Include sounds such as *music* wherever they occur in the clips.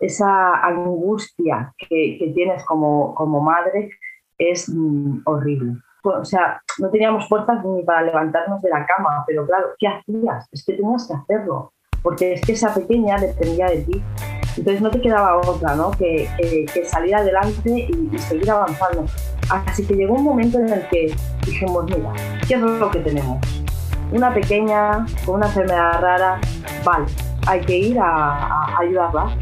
esa angustia que, tienes como, como madre es mm, horrible. O sea, no teníamos fuerzas ni para levantarnos de la cama, pero claro, ¿qué hacías? Es que tenías que hacerlo, porque es que esa pequeña dependía de ti. Entonces no te quedaba otra, ¿no? Que, salir adelante y, seguir avanzando. Así que llegó un momento en el que dijimos, mira, ¿qué es lo que tenemos? Una pequeña con una enfermedad rara, vale, hay que ir a ayudarla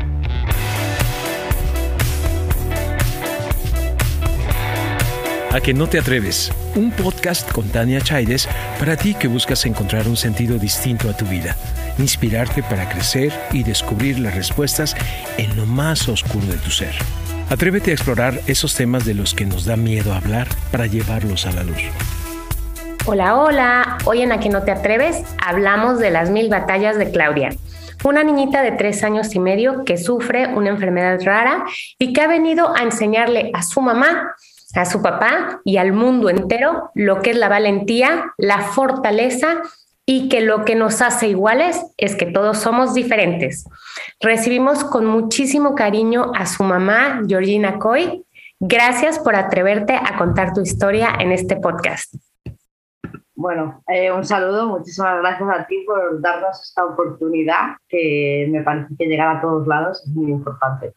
A que no te atreves, un podcast con Tania Chaides para ti que buscas encontrar un sentido distinto a tu vida, inspirarte para crecer y descubrir las respuestas en lo más oscuro de tu ser. Atrévete a explorar esos temas de los que nos da miedo hablar para llevarlos a la luz. Hola, hola. Hoy en A que no te atreves hablamos de las mil batallas de Claudia. Una niñita de tres años y medio que sufre una enfermedad rara y que ha venido a enseñarle a su mamá a su papá y al mundo entero lo que es la valentía, la fortaleza y que lo que nos hace iguales es que todos somos diferentes. Recibimos con muchísimo cariño a su mamá, Georgina Coy. Gracias por atreverte a contar tu historia en este podcast. Bueno, eh, un saludo, muchísimas gracias a ti por darnos esta oportunidad que me parece que llegar a todos lados es muy importante.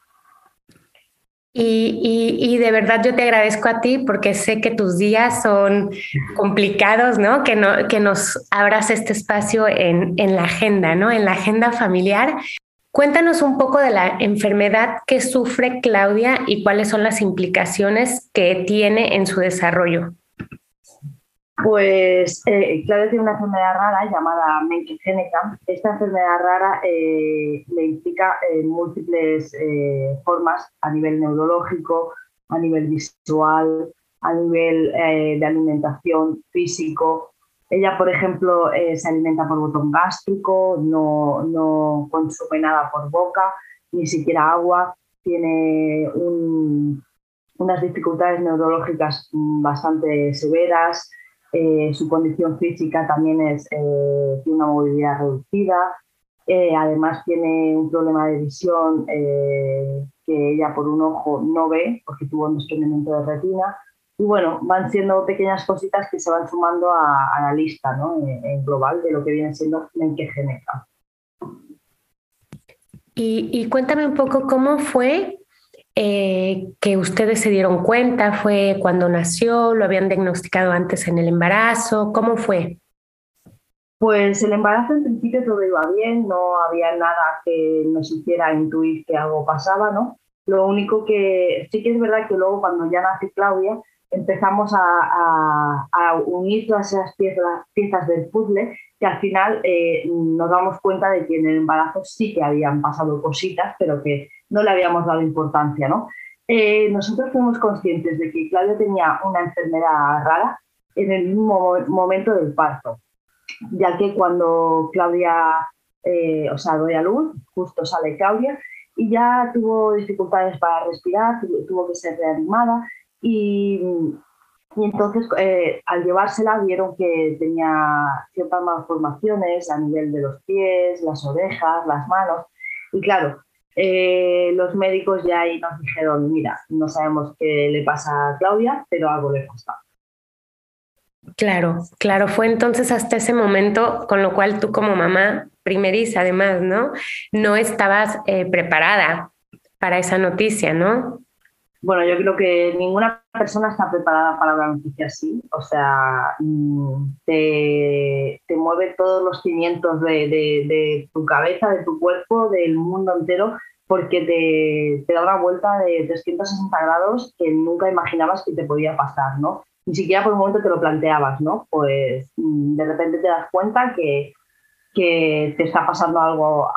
Y, de verdad yo te agradezco a ti porque sé que tus días son complicados, ¿no? Que, no, que nos abras este espacio en, en la agenda, ¿no? En la agenda familiar. Cuéntanos un poco de la enfermedad que sufre Claudia y cuáles son las implicaciones que tiene en su desarrollo. Pues eh, Claudia tiene una enfermedad rara llamada Menkes-Geneca. Esta enfermedad rara eh, le implica eh, múltiples eh, formas a nivel neurológico, a nivel visual, a nivel de alimentación físico. Ella, por ejemplo, se alimenta por botón gástrico, no, no, consume nada por boca, ni siquiera agua. Tiene unas dificultades neurológicas bastante severas eh, su condición física también es, eh, tiene una movilidad reducida, eh, además tiene un problema de visión que ella por un ojo no ve porque tuvo un desprendimiento de retina. Y bueno, van siendo pequeñas cositas que se van sumando a, la lista ¿no? en, global de lo que viene siendo Menkegeneca. Y, y cuéntame un poco cómo fue eh, que ustedes se dieron cuenta? ¿Fue cuando nació? ¿Lo habían diagnosticado antes en el embarazo? ¿Cómo fue? Pues el embarazo en principio todo iba bien, no había nada que nos hiciera intuir que algo pasaba, ¿no? Lo único que sí que es verdad que luego cuando ya nace Claudia empezamos a, unir todas esas piezas del puzzle que al final eh, nos damos cuenta de que en el embarazo sí que habían pasado cositas, pero que no le habíamos dado importancia, ¿no? Eh, nosotros fuimos conscientes de que Claudia tenía una enfermedad rara en el mismo momento del parto, ya que cuando Claudia, eh, o sea, doy a luz, justo sale Claudia y ya tuvo dificultades para respirar, tuvo que ser reanimada y, y entonces eh, al llevársela vieron que tenía ciertas malformaciones a nivel de los pies, las orejas, las manos y claro, eh, los médicos ya ahí nos dijeron, mira, no sabemos qué le pasa a Claudia, pero algo le pasa. Claro, claro, fue entonces hasta ese momento, con lo cual tú como mamá primeriza además, ¿no? No estabas eh, preparada para esa noticia, ¿no? Bueno, yo creo que ninguna persona está preparada para una noticia así. O sea, mm, te, mueve todos los cimientos de, tu cabeza, de tu cuerpo, del mundo entero, porque te, te da una vuelta de 360 grados que nunca imaginabas que te podía pasar, ¿no? Ni siquiera por un momento te lo planteabas, ¿no? Pues mm, de repente te das cuenta que, que te está pasando algo a,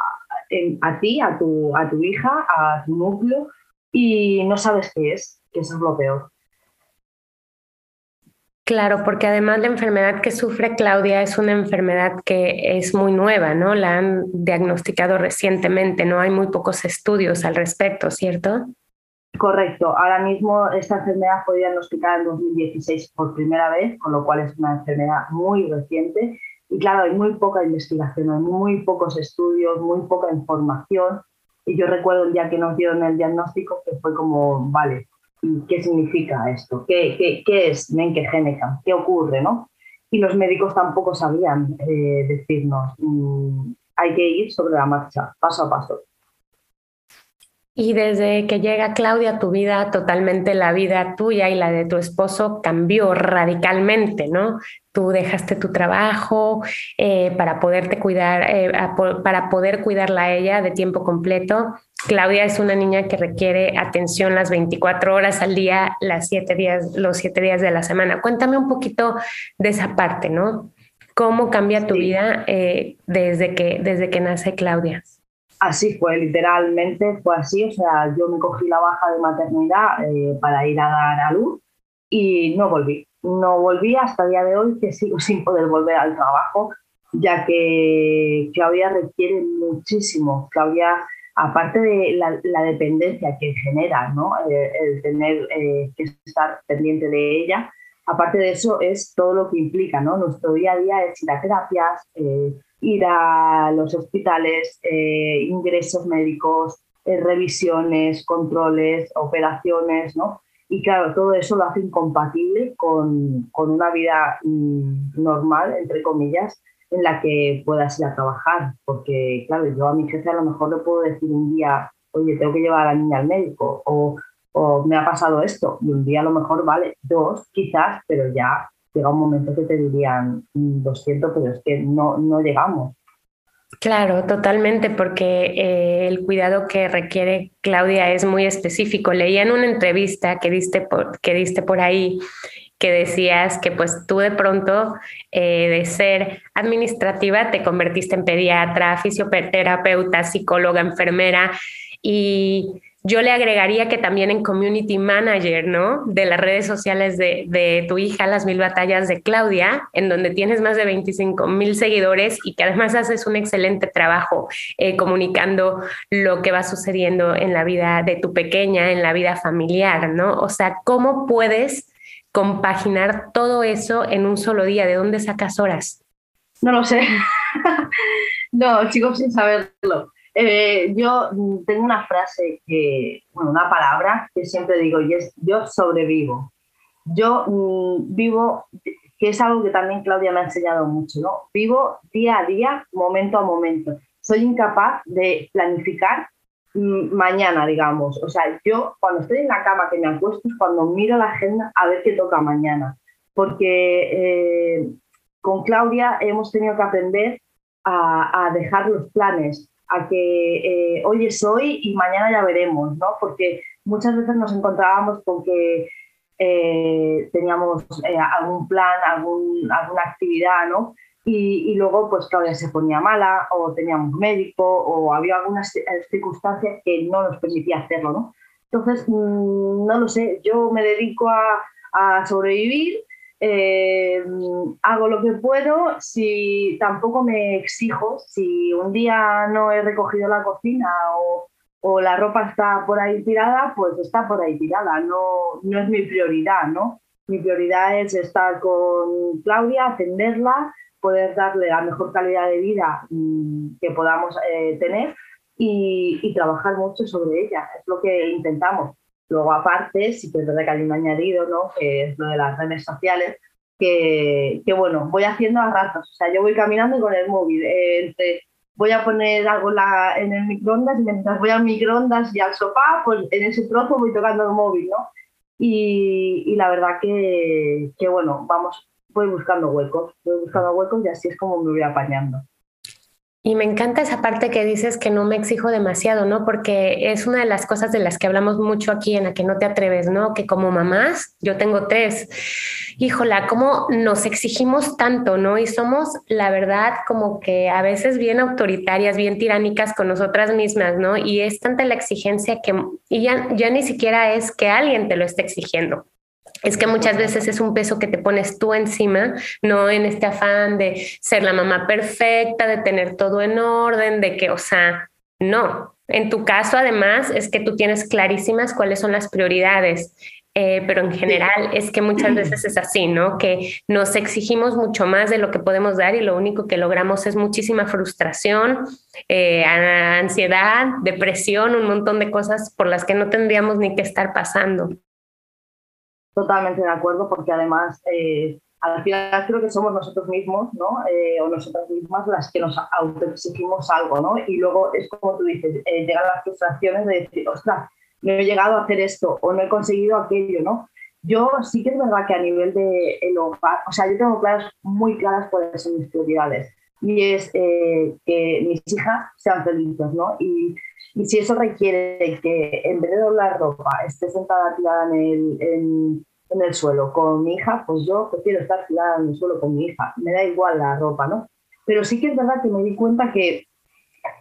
a ti, a tu, a tu hija, a tu núcleo y no sabes qué es, que eso es lo peor. Claro, porque además la enfermedad que sufre Claudia es una enfermedad que es muy nueva, ¿no? La han diagnosticado recientemente, no hay muy pocos estudios al respecto, ¿cierto? Correcto. Ahora mismo esta enfermedad fue diagnosticada en 2016 por primera vez, con lo cual es una enfermedad muy reciente. Y claro, hay muy poca investigación, hay muy pocos estudios, muy poca información Y yo recuerdo el día que nos dieron el diagnóstico que fue como, vale, ¿qué significa esto? ¿Qué, qué, qué es? ¿Qué ocurre? ¿no? Y los médicos tampoco sabían eh, decirnos, mm, hay que ir sobre la marcha, paso a paso. Y desde que llega Claudia a tu vida, totalmente la vida tuya y la de tu esposo cambió radicalmente, ¿no? Tú dejaste tu trabajo eh, para poderte cuidar, eh, para poder cuidarla a ella de tiempo completo. Claudia es una niña que requiere atención las 24 horas al día, las siete días, los siete días de la semana. Cuéntame un poquito de esa parte, ¿no? ¿Cómo cambia tu vida eh, desde, que, desde que nace Claudia? Así fue, literalmente fue así. O sea, yo me cogí la baja de maternidad eh, para ir a dar a luz y no volví. No volví hasta el día de hoy, que sigo *laughs* sin poder volver al trabajo, ya que Claudia requiere muchísimo. Claudia, aparte de la, dependencia que genera, ¿no? Eh, el tener eh, que estar pendiente de ella, aparte de eso es todo lo que implica, ¿no? Nuestro día a día es ir a terapias, ir a los hospitales, eh, ingresos médicos, eh, revisiones, controles, operaciones, ¿no? Y claro, todo eso lo hace incompatible con, con una vida mm, normal, entre comillas, en la que puedas ir a trabajar. Porque, claro, yo a mi jefe a lo mejor le puedo decir un día, oye, tengo que llevar a la niña al médico, o, o me ha pasado esto, y un día a lo mejor vale, dos quizás, pero ya llega un momento que te dirían, lo siento, pero es que no, no llegamos. Claro, totalmente, porque eh, el cuidado que requiere Claudia es muy específico. Leía en una entrevista que diste por, que por ahí que decías que pues tú de pronto eh, de ser administrativa te convertiste en pediatra, fisioterapeuta, psicóloga, enfermera y yo le agregaría que también en community manager, ¿no? De las redes sociales de, tu hija, Las Mil Batallas de Claudia, en donde tienes más de 25 mil seguidores y que además haces un excelente trabajo eh, comunicando lo que va sucediendo en la vida de tu pequeña, en la vida familiar, ¿no? O sea, ¿cómo puedes compaginar todo eso en un solo día? ¿De dónde sacas horas? No lo sé. *laughs* no, chicos, sin saberlo. Eh, yo tengo una frase que, una palabra que siempre digo y es yo sobrevivo. Yo mm, vivo, que es algo que también Claudia me ha enseñado mucho, ¿no? Vivo día a día, momento a momento. Soy incapaz de planificar mm, mañana, digamos. O sea, yo cuando estoy en la cama que me acuesto es cuando miro la agenda a ver qué toca mañana. Porque eh, con Claudia hemos tenido que aprender a dejar los planes, a que eh, hoy es hoy y mañana ya veremos, ¿no? Porque muchas veces nos encontrábamos con que eh, teníamos eh, algún plan, algún, alguna actividad, ¿no? Y, luego, pues Claudia se ponía mala, o teníamos médico, o había algunas circunstancias que no nos permitía hacerlo, ¿no? Entonces, mm, no lo sé, yo me dedico a, a sobrevivir eh, hago lo que puedo, si tampoco me exijo, si un día no he recogido la cocina o, o, la ropa está por ahí tirada, pues está por ahí tirada, no, no es mi prioridad, ¿no? Mi prioridad es estar con Claudia, atenderla, poder darle la mejor calidad de vida mm, que podamos eh, tener y, y trabajar mucho sobre ella, es lo que intentamos. Luego, aparte, sí que es verdad que hay un añadido, ¿no? que es lo de las redes sociales, que, que bueno, voy haciendo a ratos. O sea, yo voy caminando con el móvil. Eh, voy a poner algo la, en el microondas y mientras voy al microondas y al sofá, pues en ese trozo voy tocando el móvil, ¿no? Y, y la verdad que, que, bueno, vamos, voy buscando huecos, voy buscando huecos y así es como me voy apañando. Y me encanta esa parte que dices que no me exijo demasiado, ¿no? Porque es una de las cosas de las que hablamos mucho aquí en la que no te atreves, ¿no? Que como mamás, yo tengo tres, híjola, ¿cómo nos exigimos tanto, ¿no? Y somos, la verdad, como que a veces bien autoritarias, bien tiránicas con nosotras mismas, ¿no? Y es tanta la exigencia que y ya, ya ni siquiera es que alguien te lo esté exigiendo es que muchas veces es un peso que te pones tú encima, no en este afán de ser la mamá perfecta, de tener todo en orden, de que, o sea, no. En tu caso, además, es que tú tienes clarísimas cuáles son las prioridades eh, pero en general es que muchas *clears throat* veces es así, ¿no? Que nos exigimos mucho más de lo que podemos dar y lo único que logramos es muchísima frustración, eh, ansiedad, depresión, un montón de cosas por las que no tendríamos ni que estar pasando. Totalmente de acuerdo, porque además eh, al final creo que somos nosotros mismos, ¿no? o nosotras mismas las que nos autoexigimos algo, ¿no? Y luego es como tú dices, llegan las frustraciones de decir, ostras, no he llegado a hacer esto o no he conseguido aquello, ¿no? Yo sí que es verdad que a nivel de el hogar, o sea, yo tengo claras, muy claras cuáles son mis prioridades y es eh, que mis hijas sean felices, ¿no? Y, y, si eso requiere que en vez de doblar ropa esté sentada tirada en el, en, el suelo con mi hija, pues yo prefiero estar tirada en el suelo con mi hija, me da igual la ropa, ¿no? Pero sí que es verdad que me di cuenta que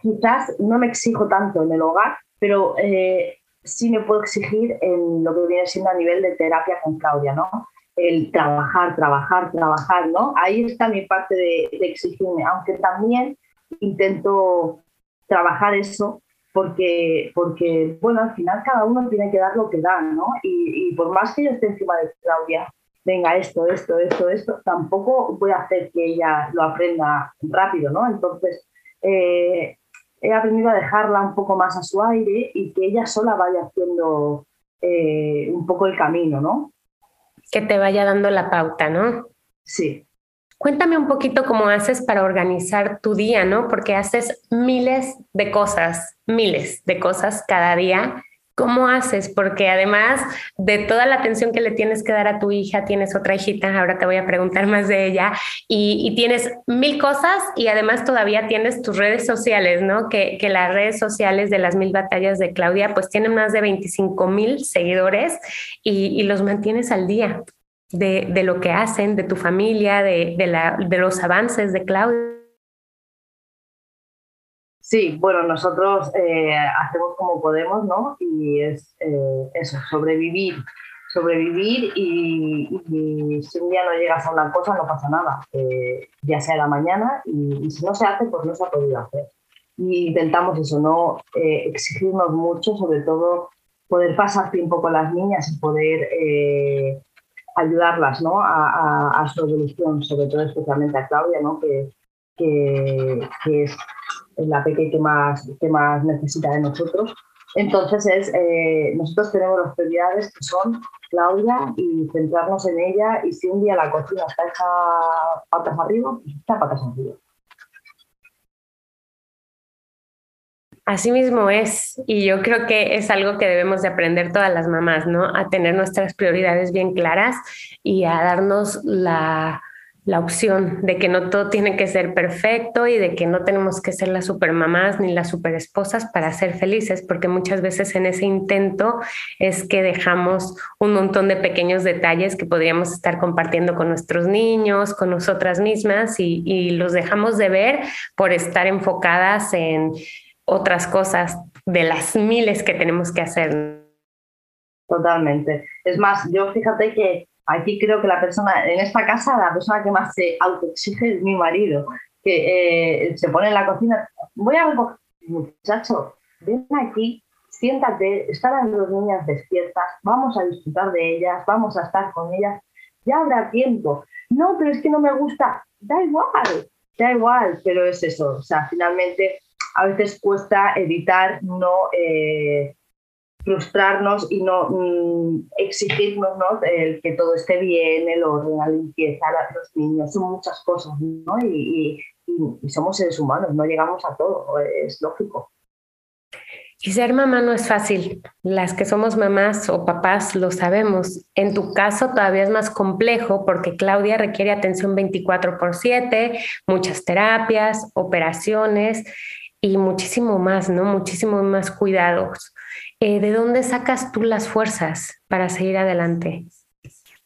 quizás no me exijo tanto en el hogar, pero eh, sí me puedo exigir en lo que viene siendo a nivel de terapia con Claudia, ¿no? El trabajar, trabajar, trabajar, ¿no? Ahí está mi parte de, exigirme, aunque también intento trabajar eso porque, porque, bueno, al final cada uno tiene que dar lo que da, ¿no? Y, por más que yo esté encima de Claudia, venga, esto, esto, esto, esto, tampoco voy a hacer que ella lo aprenda rápido, ¿no? Entonces, eh, he aprendido a dejarla un poco más a su aire y que ella sola vaya haciendo eh, un poco el camino, ¿no? Que te vaya dando la pauta, ¿no? Sí. Cuéntame un poquito cómo haces para organizar tu día, ¿no? Porque haces miles de cosas, miles de cosas cada día ¿Cómo haces? Porque además de toda la atención que le tienes que dar a tu hija, tienes otra hijita, ahora te voy a preguntar más de ella, y, tienes mil cosas y además todavía tienes tus redes sociales, ¿no? Que, las redes sociales de las mil batallas de Claudia pues tienen más de 25 mil seguidores y, los mantienes al día de, lo que hacen, de tu familia, de, de los avances de Claudia. Sí, bueno, nosotros eh, hacemos como podemos, ¿no? Y es eh, eso, sobrevivir, sobrevivir y, si un día no llegas a una cosa no pasa nada, eh, ya sea la mañana y, si no se hace, pues no se ha podido hacer. Y intentamos eso, no exigirnos mucho, sobre todo poder pasar tiempo con las niñas y poder ayudarlas ¿no? a, su evolución, sobre todo especialmente a Claudia, ¿no? que, que, es la peque que más, que más necesita de nosotros. Entonces, es, eh, nosotros tenemos las prioridades que son Claudia y centrarnos en ella. Y si un día la cocina está patas arriba, pues está patas arriba. Así mismo es, y yo creo que es algo que debemos de aprender todas las mamás, ¿no? A tener nuestras prioridades bien claras y a darnos la, la opción de que no todo tiene que ser perfecto y de que no tenemos que ser las supermamás ni las superesposas para ser felices, porque muchas veces en ese intento es que dejamos un montón de pequeños detalles que podríamos estar compartiendo con nuestros niños, con nosotras mismas y, y los dejamos de ver por estar enfocadas en otras cosas de las miles que tenemos que hacer. Totalmente. Es más, yo fíjate que Aquí creo que la persona, en esta casa, la persona que más se autoexige es mi marido, que eh, se pone en la cocina, voy a ver, muchacho, ven aquí, siéntate, están las dos niñas despiertas, vamos a disfrutar de ellas, vamos a estar con ellas, ya habrá tiempo. No, pero es que no me gusta, da igual, da igual, pero es eso, o sea, finalmente a veces cuesta evitar no... Eh, frustrarnos y no mm, exigirnos el que todo esté bien, el orden, la limpieza, los niños, son muchas cosas, ¿no? Y, somos seres humanos, no llegamos a todo, es lógico. Y ser mamá no es fácil. Las que somos mamás o papás lo sabemos. En tu caso todavía es más complejo porque Claudia requiere atención 24 por 7, muchas terapias, operaciones y muchísimo más, ¿no? Muchísimo más cuidados. Eh, ¿de dónde sacas tú las fuerzas para seguir adelante?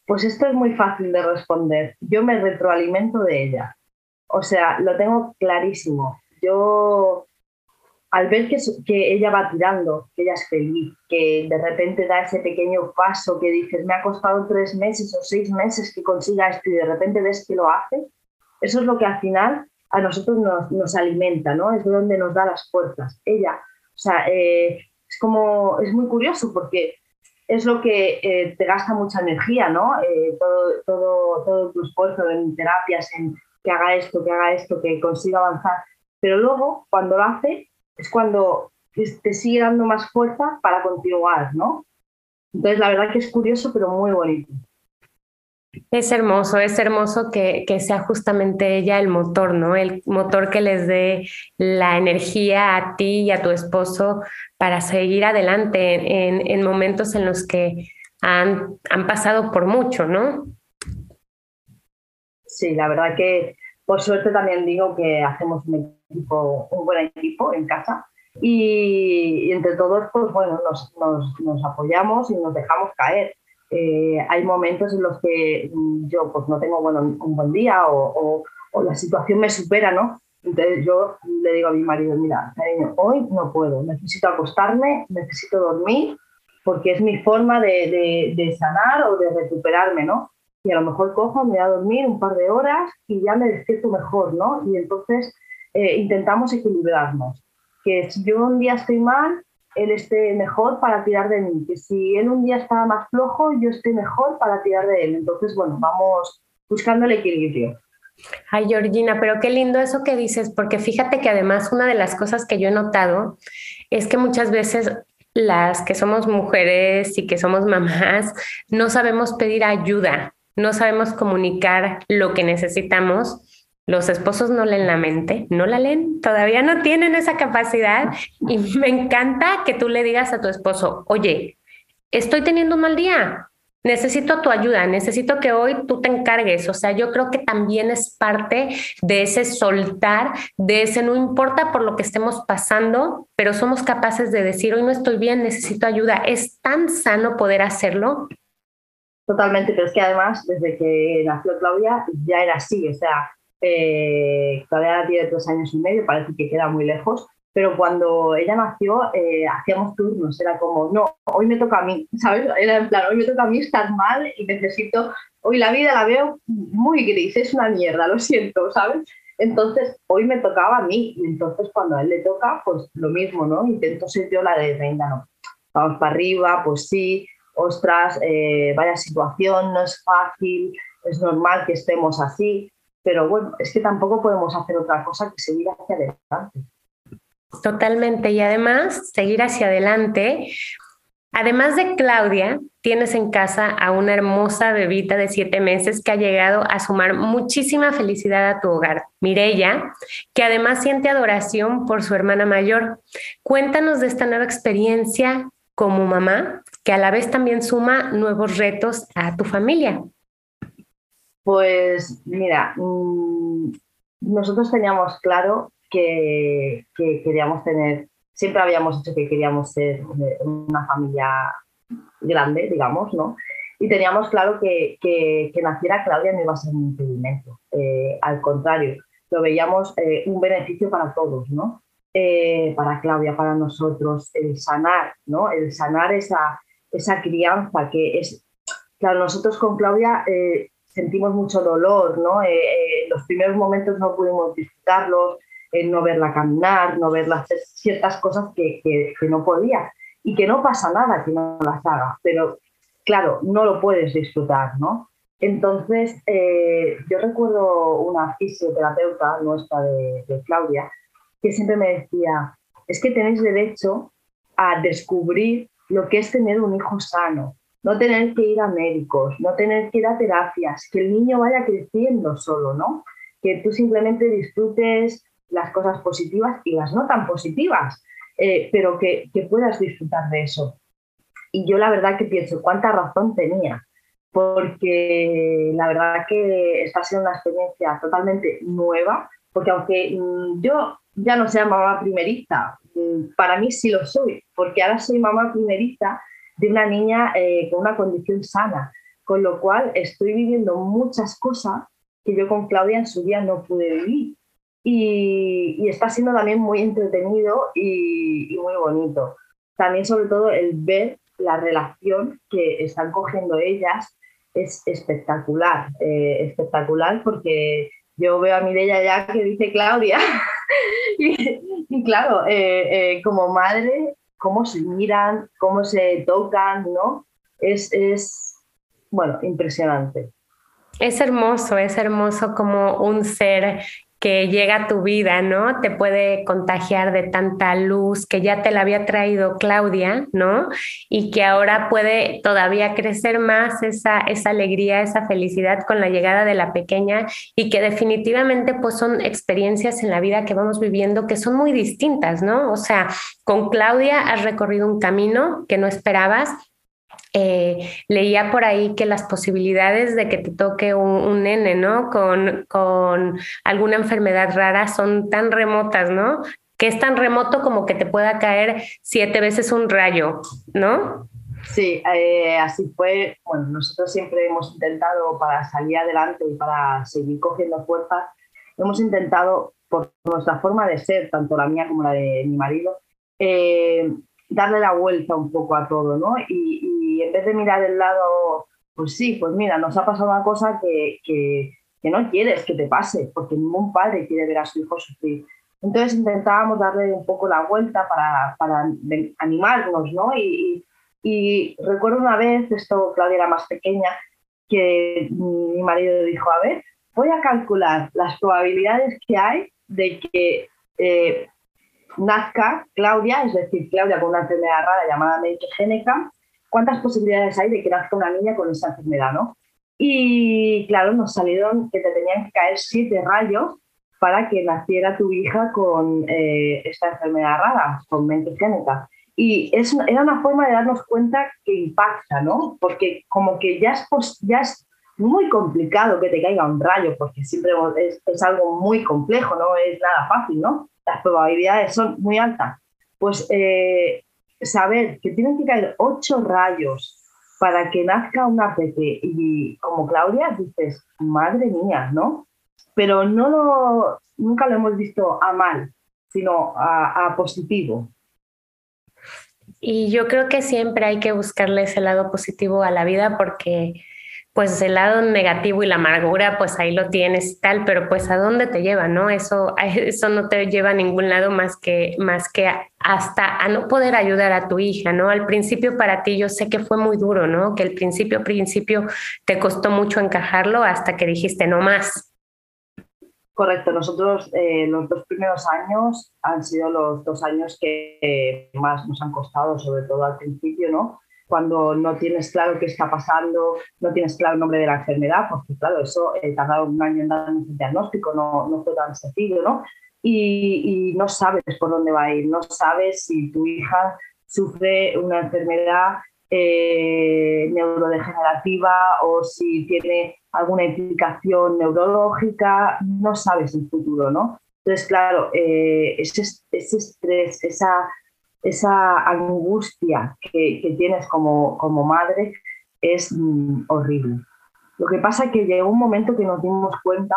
Pues esto es muy fácil de responder. Yo me retroalimento de ella. O sea, lo tengo clarísimo. Yo, al ver que, que ella va tirando, que ella es feliz, que de repente da ese pequeño paso que dices, me ha costado tres meses o seis meses que consiga esto y de repente ves que lo hace, eso es lo que al final a nosotros nos, nos alimenta, ¿no? Es donde nos da las fuerzas. Ella, o sea, eh, como, es muy curioso porque es lo que eh, te gasta mucha energía, ¿no? todo, todo, todo tu esfuerzo en terapias, en que haga esto, que haga esto, que consiga avanzar. Pero luego, cuando lo hace, es cuando te sigue dando más fuerza para continuar, ¿no? Entonces, la verdad que es curioso, pero muy bonito. Es hermoso, es hermoso que, que, sea justamente ella el motor, ¿no? El motor que les dé la energía a ti y a tu esposo para seguir adelante en, en momentos en los que han, han, pasado por mucho, ¿no? Sí, la verdad que por suerte también digo que hacemos un equipo, un buen equipo en casa y, entre todos, pues bueno, nos, nos, apoyamos y nos dejamos caer. Eh, hay momentos en los que yo pues no tengo bueno, un buen día o, o, la situación me supera, ¿no? Entonces yo le digo a mi marido, mira, hoy no puedo, necesito acostarme, necesito dormir, porque es mi forma de, de, sanar o de recuperarme, ¿no? Y a lo mejor cojo, me voy a dormir un par de horas y ya me despierto mejor, ¿no? Y entonces eh, intentamos equilibrarnos que si yo un día estoy mal, él esté mejor para tirar de mí, que si él un día está más flojo, yo esté mejor para tirar de él. Entonces, bueno, vamos buscando el equilibrio. Ay, Georgina, pero qué lindo eso que dices, porque fíjate que además una de las cosas que yo he notado es que muchas veces las que somos mujeres y que somos mamás no sabemos pedir ayuda, no sabemos comunicar lo que necesitamos los esposos no leen la mente, no la leen, todavía no tienen esa capacidad y me encanta que tú le digas a tu esposo, oye, estoy teniendo un mal día, necesito tu ayuda, necesito que hoy tú te encargues. O sea, yo creo que también es parte de ese soltar, de ese no importa por lo que estemos pasando, pero somos capaces de decir, hoy no estoy bien, necesito ayuda. Es tan sano poder hacerlo. Totalmente, pero es que además, desde que nació Claudia, ya era así, o sea, eh, todavía tiene tres años y medio, parece que queda muy lejos, pero cuando ella nació eh, hacíamos turnos, era como, no, hoy me toca a mí, ¿sabes? Era en plan, hoy me toca a mí estar mal y necesito, hoy la vida la veo muy gris, es una mierda, lo siento, ¿sabes? Entonces, hoy me tocaba a mí, y entonces cuando a él le toca, pues lo mismo, ¿no? Intento ser yo la de reina, ¿no? Vamos para arriba, pues sí, ostras, eh, vaya situación, no es fácil, es normal que estemos así, pero bueno, es que tampoco podemos hacer otra cosa que seguir hacia adelante. Totalmente, y además seguir hacia adelante. Además de Claudia, tienes en casa a una hermosa bebita de siete meses que ha llegado a sumar muchísima felicidad a tu hogar, Mirella, que además siente adoración por su hermana mayor. Cuéntanos de esta nueva experiencia como mamá, que a la vez también suma nuevos retos a tu familia. Pues mira, mm, nosotros teníamos claro que, queríamos tener, siempre habíamos dicho que queríamos ser una familia grande, digamos, ¿no? Y teníamos claro que, que, naciera Claudia no iba a ser un impedimento. Eh, al contrario, lo veíamos eh, un beneficio para todos, ¿no? Eh, para Claudia, para nosotros, el sanar, ¿no? El sanar esa, esa crianza que es... Claro, nosotros con Claudia sentimos mucho dolor, ¿no? Eh, eh, los primeros momentos no pudimos disfrutarlos, eh, no verla caminar, no verla hacer ciertas cosas que, que, no podía y que no pasa nada que no las haga, pero claro, no lo puedes disfrutar, ¿no? Entonces, yo recuerdo una fisioterapeuta nuestra de Claudia que siempre me decía, es que tenéis derecho a descubrir lo que es tener un hijo sano, no tener que ir a médicos, no tener que ir a terapias, que el niño vaya creciendo solo, ¿no? Que tú simplemente disfrutes las cosas positivas y las no tan positivas, eh, pero que, que puedas disfrutar de eso. Y yo la verdad que pienso, ¿cuánta razón tenía? Porque la verdad que está siendo una experiencia totalmente nueva, porque aunque mm, yo ya no sea mamá primerista, mm, para mí sí lo soy, porque ahora soy mamá primerista de una niña eh, con una condición sana, con lo cual estoy viviendo muchas cosas que yo con Claudia en su día no pude vivir. Y, está siendo también muy entretenido y, muy bonito. También sobre todo el ver la relación que están cogiendo ellas es espectacular, eh, espectacular porque yo veo a Mireia ya que dice Claudia *laughs* y, claro, eh, como madre cómo se miran, cómo se tocan, ¿no? Es, es, bueno, impresionante. Es hermoso, es hermoso como un ser que llega a tu vida, ¿no? Te puede contagiar de tanta luz que ya te la había traído Claudia, ¿no? Y que ahora puede todavía crecer más esa, esa alegría, esa felicidad con la llegada de la pequeña y que definitivamente pues son experiencias en la vida que vamos viviendo que son muy distintas, ¿no? O sea, con Claudia has recorrido un camino que no esperabas, eh, leía por ahí que las posibilidades de que te toque un, nene, ¿no? Con, con, alguna enfermedad rara son tan remotas, ¿no? Que es tan remoto como que te pueda caer siete veces un rayo, ¿no? Sí, eh, así fue. Bueno, nosotros siempre hemos intentado para salir adelante y para seguir cogiendo fuerza, hemos intentado, por nuestra forma de ser, tanto la mía como la de mi marido, eh, darle la vuelta un poco a todo, ¿no? Y, en vez de mirar el lado, pues sí, pues mira, nos ha pasado una cosa que, que, no quieres que te pase, porque ningún padre quiere ver a su hijo sufrir. Entonces intentábamos darle un poco la vuelta para, para animarnos, ¿no? Y, y, recuerdo una vez, esto Claudia era más pequeña, que mi marido dijo, a ver, voy a calcular las probabilidades que hay de que eh, nazca Claudia, es decir, Claudia con una enfermedad rara llamada Meningogénica, ¿cuántas posibilidades hay de que nazca una niña con esa enfermedad, no? Y claro, nos salieron que te tenían que caer siete rayos para que naciera tu hija con eh, esta enfermedad rara, con Meningogénica. Y es, era una forma de darnos cuenta que impacta, ¿no? Porque como que ya ya es muy complicado que te caiga un rayo, porque siempre es, es algo muy complejo, no es nada fácil, ¿no? las probabilidades son muy altas, pues eh, saber que tienen que caer ocho rayos para que nazca una peque y como Claudia dices, madre mía, ¿no? Pero no lo, nunca lo hemos visto a mal, sino a, a positivo. Y yo creo que siempre hay que buscarle ese lado positivo a la vida porque pues el lado negativo y la amargura, pues ahí lo tienes y tal, pero pues a dónde te lleva, ¿no? Eso, eso no te lleva a ningún lado más que, más que hasta a no poder ayudar a tu hija, ¿no? Al principio para ti yo sé que fue muy duro, ¿no? Que el principio, principio te costó mucho encajarlo hasta que dijiste no más. Correcto, nosotros eh, los dos primeros años han sido los dos años que más nos han costado, sobre todo al principio, ¿no? Cuando no tienes claro qué está pasando, no tienes claro el nombre de la enfermedad, porque claro, eso eh, un año en dar un diagnóstico, no, no fue tan sencillo, ¿no? Y, no sabes por dónde va a ir, no sabes si tu hija sufre una enfermedad eh, neurodegenerativa o si tiene alguna implicación neurológica, no sabes el futuro, ¿no? Entonces, claro, eh, ese, ese estrés, esa esa angustia que, tienes como, como, madre es mm, horrible. Lo que pasa es que llegó un momento que nos dimos cuenta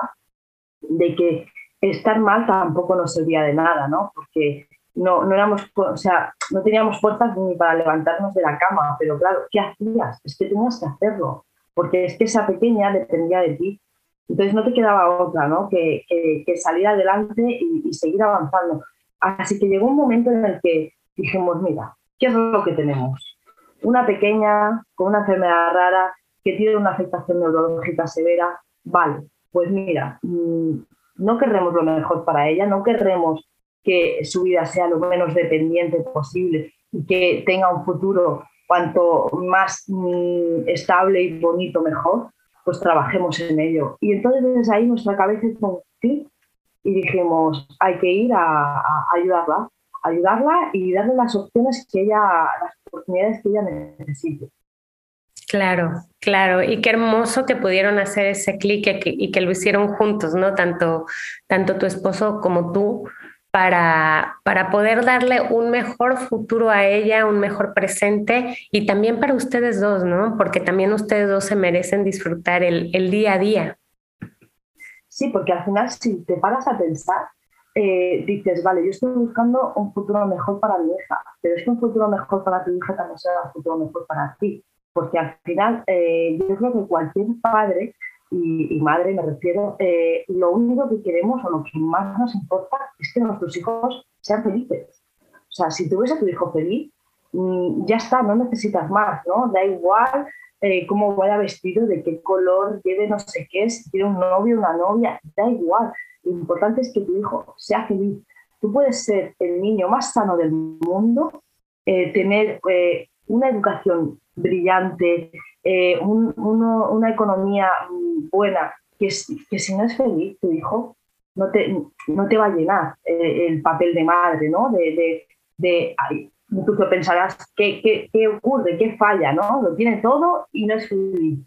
de que estar mal tampoco nos servía de nada, ¿no? Porque no, no, éramos, o sea, no teníamos fuerzas ni para levantarnos de la cama, pero claro, ¿qué hacías? Es que tenías que hacerlo, porque es que esa pequeña dependía de ti. Entonces no te quedaba otra, ¿no? Que, que, salir adelante y, y, seguir avanzando. Así que llegó un momento en el que dijimos, mira, ¿qué es lo que tenemos? Una pequeña con una enfermedad rara que tiene una afectación neurológica severa, vale, pues mira, mm, no querremos lo mejor para ella, no queremos que su vida sea lo menos dependiente posible y que tenga un futuro cuanto más mm, estable y bonito mejor, pues trabajemos en ello. Y entonces desde ahí nuestra cabeza hizo un clic y dijimos, hay que ir a ayudarla, ayudarla y darle las opciones que ella, las oportunidades que ella necesite. Claro, claro. Y qué hermoso que pudieron hacer ese clic y, que lo hicieron juntos, ¿no? Tanto, tanto tu esposo como tú, para, para poder darle un mejor futuro a ella, un mejor presente y también para ustedes dos, ¿no? Porque también ustedes dos se merecen disfrutar el, el día a día. Sí, porque al final si te paras a pensar, eh, dices, vale, yo estoy buscando un futuro mejor para mi hija, pero es que un futuro mejor para tu hija también será un futuro mejor para ti, porque al final eh, yo creo que cualquier padre y, madre, me refiero, eh, lo único que queremos o lo que más nos importa es que nuestros hijos sean felices. O sea, si tú ves a tu hijo feliz, mm, ya está, no necesitas más, ¿no? Da igual cómo vaya vestido, de qué color, lleve no sé qué, si tiene un novio, una novia, da igual. Lo importante es que tu hijo sea feliz. Tú puedes ser el niño más sano del mundo, eh, tener eh, una educación brillante, una economía buena, que, si no es feliz tu hijo, no te, va a llenar el papel de madre, ¿no? De, de, pensarás, ¿qué, qué, qué ocurre? ¿Qué falla? ¿no? Lo tiene todo y no es feliz.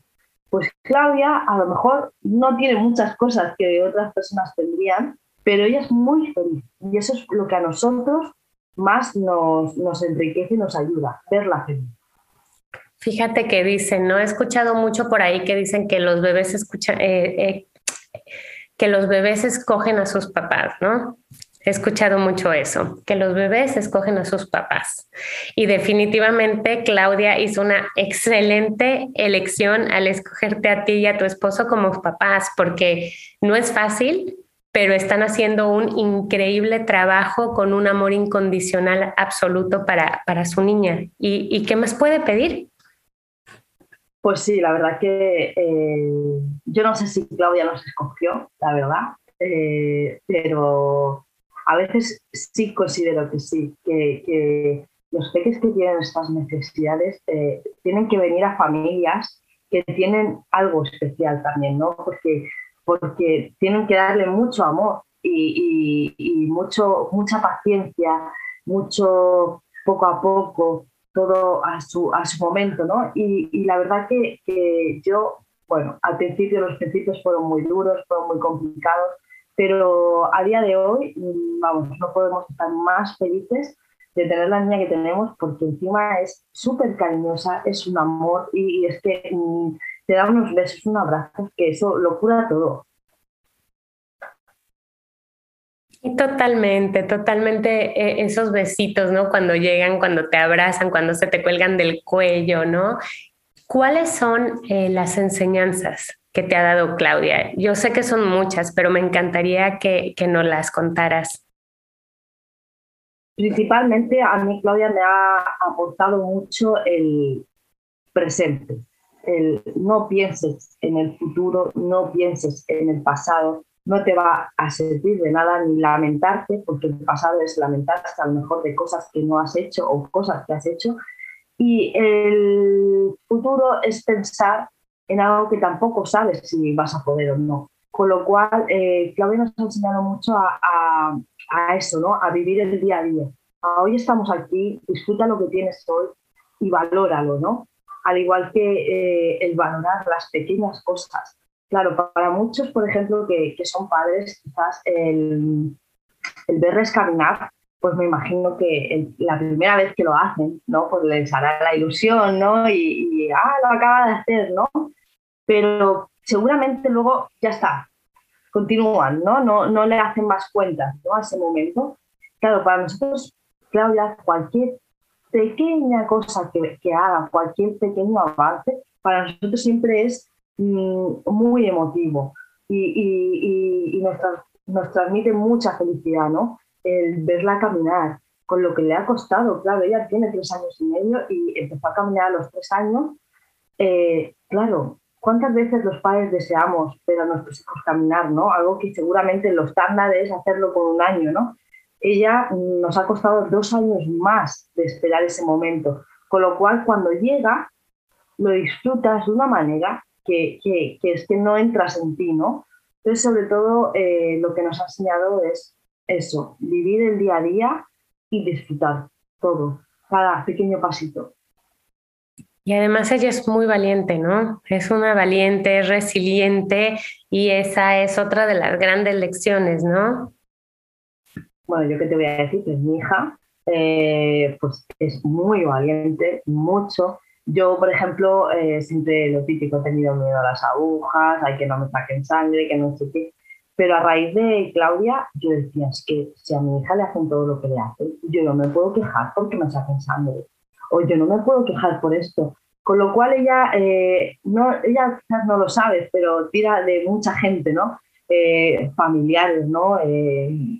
Pues Claudia a lo mejor no tiene muchas cosas que otras personas tendrían, pero ella es muy feliz y eso es lo que a nosotros más nos, nos enriquece y nos ayuda, verla feliz. Fíjate que dicen, ¿no? He escuchado mucho por ahí que dicen que los bebés escuchan, eh, eh, que los bebés escogen a sus papás, ¿no? He escuchado mucho eso, que los bebés escogen a sus papás. Y definitivamente Claudia hizo una excelente elección al escogerte a ti y a tu esposo como papás, porque no es fácil, pero están haciendo un increíble trabajo con un amor incondicional absoluto para, para su niña. ¿Y, qué más puede pedir? Pues sí, la verdad que eh, yo no sé si Claudia nos escogió, la verdad, eh, pero a veces sí considero que sí, que, los peques que tienen estas necesidades eh, tienen que venir a familias que tienen algo especial también, ¿no? Porque, porque tienen que darle mucho amor y, mucho, mucha paciencia, mucho poco a poco, todo a su, a su momento, ¿no? Y, la verdad que, que yo, bueno, al principio los principios fueron muy duros, fueron muy complicados, pero a día de hoy, mm, vamos, no podemos estar más felices de tener la niña que tenemos porque encima es súper cariñosa, es un amor y, es que mm, te da unos besos, un abrazo, que eso lo cura todo. Totalmente, totalmente eh, esos besitos, ¿no? Cuando llegan, cuando te abrazan, cuando se te cuelgan del cuello, ¿no? ¿Cuáles son eh, las enseñanzas que te ha dado Claudia? Yo sé que son muchas, pero me encantaría que, que nos las contaras. Principalmente a mí Claudia me ha aportado mucho el presente, el no pienses en el futuro, no pienses en el pasado, no te va a servir de nada ni lamentarte, porque el pasado es lamentarse a lo mejor de cosas que no has hecho o cosas que has hecho, y el futuro es pensar en algo que tampoco sabes si vas a poder o no. Con lo cual, eh, Claudia nos ha enseñado mucho a, a, eso, ¿no? a vivir el día a día. hoy estamos aquí, disfruta lo que tienes hoy y valóralo, ¿no? Al igual que eh, el valorar las pequeñas cosas. Claro, para muchos, por ejemplo, que, que son padres, quizás el, el verles caminar pues me imagino que la primera vez que lo hacen, ¿no? Pues les hará la ilusión, ¿no? Y, ah, lo acaba de hacer, ¿no? Pero seguramente luego ya está, continúan, ¿no? No, no le hacen más cuentas, ¿no? A ese momento. Claro, para nosotros, Claudia, cualquier pequeña cosa que, haga, cualquier pequeño avance, para nosotros siempre es mm, muy emotivo y, y, nos transmite mucha felicidad, ¿no? El verla caminar, con lo que le ha costado. Claro, ella tiene tres años y medio y empezó a caminar a los tres años. Eh, claro, ¿cuántas veces los padres deseamos ver a nuestros hijos caminar, ¿no? Algo que seguramente lo estándar es hacerlo con un año, ¿no? Ella nos ha costado dos años más de esperar ese momento, con lo cual cuando llega lo disfrutas de una manera que, que, es que no entras en ti, ¿no? Entonces, sobre todo, eh, lo que nos ha enseñado es eso, vivir el día a día y disfrutar todo, cada pequeño pasito. Y además ella es muy valiente, ¿no? Es una valiente, es resiliente y esa es otra de las grandes lecciones, ¿no? Bueno, yo qué te voy a decir, pues mi hija, eh, pues es muy valiente, mucho. Yo, por ejemplo, eh, siempre lo típico, he tenido miedo a las agujas, hay que no me saquen sangre, que no sé qué. Pero a raíz de Claudia, yo decía, es que si a mi hija le hacen todo lo que le hacen, yo no me puedo quejar porque me saquen sangre. O yo no me puedo quejar por esto. Con lo cual ella, eh, no, ella quizás no lo sabe, pero tira de mucha gente, ¿no? Eh, familiares, ¿no? Eh,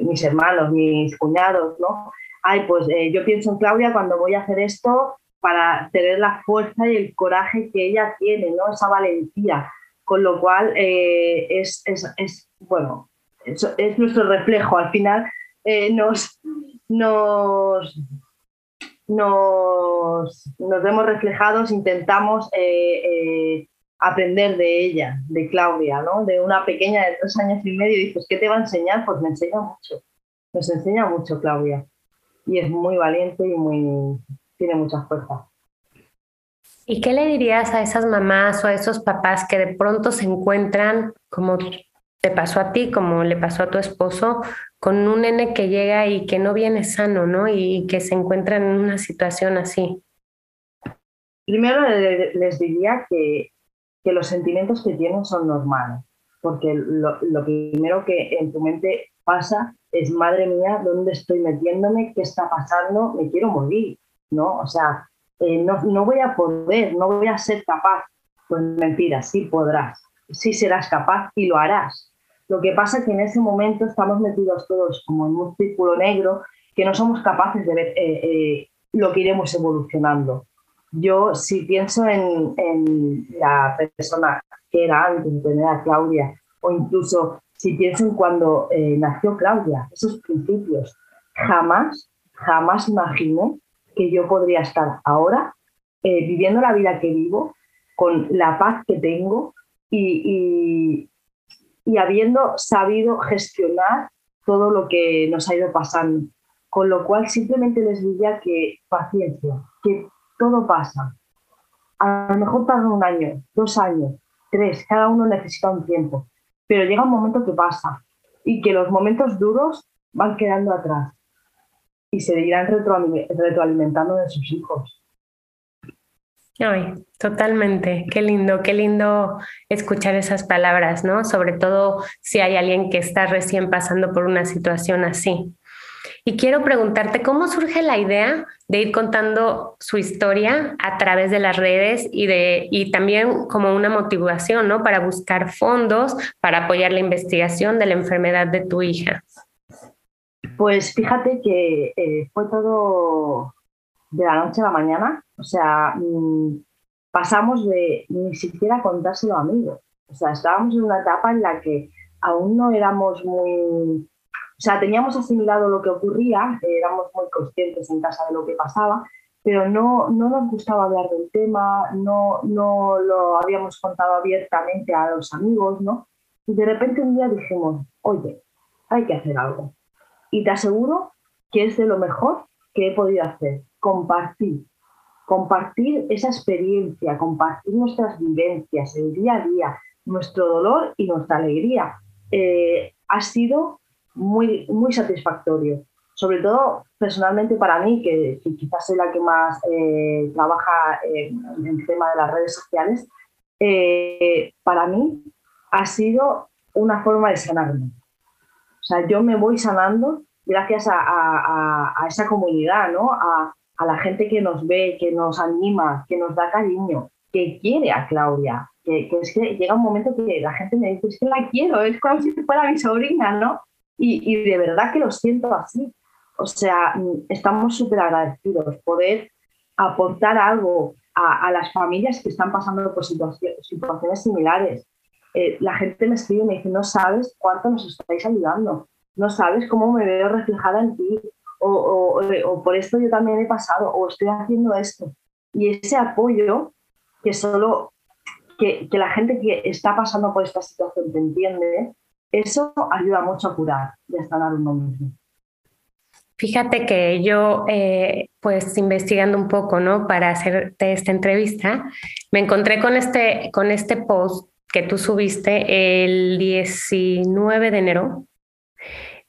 mis hermanos, mis cuñados, ¿no? ay, pues eh, yo pienso en Claudia cuando voy a hacer esto para tener la fuerza y el coraje que ella tiene, ¿no? Esa valentía. Con lo cual eh, es, es, bueno, es, es, nuestro reflejo. Al final eh, nos, nos, nos, nos, vemos reflejados, intentamos aprender de ella, de Claudia, ¿no? De una pequeña de tres años y medio, dices, ¿qué te va a enseñar? Pues me enseña mucho, nos enseña mucho Claudia. Y es muy valiente y muy, tiene mucha fuerza. ¿Y qué le dirías a esas mamás o a esos papás que de pronto se encuentran, como te pasó a ti, como le pasó a tu esposo, con un nene que llega y que no viene sano, ¿no? Y que se encuentran en una situación así? Primero les diría que que los sentimientos que tienen son normales, porque lo, primero que en tu mente pasa es, madre mía, ¿dónde estoy metiéndome? ¿Qué está pasando? Me quiero morir, ¿no? O sea, eh, no, no voy a poder, no voy a ser capaz. Pues mentira, sí podrás, sí serás capaz y lo harás. Lo que pasa es que en ese momento estamos metidos todos como en un círculo negro que no somos capaces de ver eh, eh, lo que iremos evolucionando. Yo si pienso en, la persona que era antes de tener a Claudia, o incluso si pienso en cuando nació Claudia, esos principios, jamás, jamás imaginé que yo podría estar ahora eh, viviendo la vida que vivo, con la paz que tengo y, y, habiendo sabido gestionar todo lo que nos ha ido pasando. Con lo cual simplemente les diría que paciencia, que todo pasa. A lo mejor tarda un año, dos años, tres, cada uno necesita un tiempo, pero llega un momento que pasa y que los momentos duros van quedando atrás y se irán retroalimentando de sus hijos. Ay, totalmente. Qué lindo, qué lindo escuchar esas palabras, ¿no? Sobre todo si hay alguien que está recién pasando por una situación así. Y quiero preguntarte, ¿cómo surge la idea de ir contando su historia a través de las redes y, de, y también como una motivación, ¿no? Para buscar fondos, para apoyar la investigación de la enfermedad de tu hija. Pues fíjate que eh, fue todo de la noche a la mañana. O sea, mm, pasamos de ni siquiera contárselo a amigos. O sea, estábamos en una etapa en la que aún no éramos muy o sea, teníamos asimilado lo que ocurría, éramos muy conscientes en casa de lo que pasaba, pero no, no nos gustaba hablar del tema, no, no lo habíamos contado abiertamente a los amigos, ¿no? Y de repente un día dijimos, oye, hay que hacer algo. Y te aseguro que es de lo mejor que he podido hacer, compartir, compartir esa experiencia, compartir nuestras vivencias, el día a día, nuestro dolor y nuestra alegría. Eh, ha sido muy, muy satisfactorio. Sobre todo personalmente para mí, que, quizás soy la que más eh, trabaja en, el tema de las redes sociales, eh, para mí ha sido una forma de sanarme. O sea, yo me voy sanando gracias a, a, esa comunidad, ¿no? A, la gente que nos ve, que nos anima, que nos da cariño, que quiere a Claudia. Que, es que llega un momento que la gente me dice, es que la quiero, es como si fuera mi sobrina, ¿no? Y, de verdad que lo siento así. O sea, estamos súper agradecidos poder aportar algo a, las familias que están pasando por situaciones, similares. Eh, la gente me escribe y me dice, no sabes cuánto nos estáis ayudando, no sabes cómo me veo reflejada en ti, o, o, por esto yo también he pasado, o estoy haciendo esto. Y ese apoyo que solo que, que la gente que está pasando por esta situación te entiende, eso ayuda mucho a curar y a sanar uno mismo. Fíjate que yo, eh, pues investigando un poco, ¿no? Para hacerte esta entrevista, me encontré con este, con este post que tú subiste el 19 de enero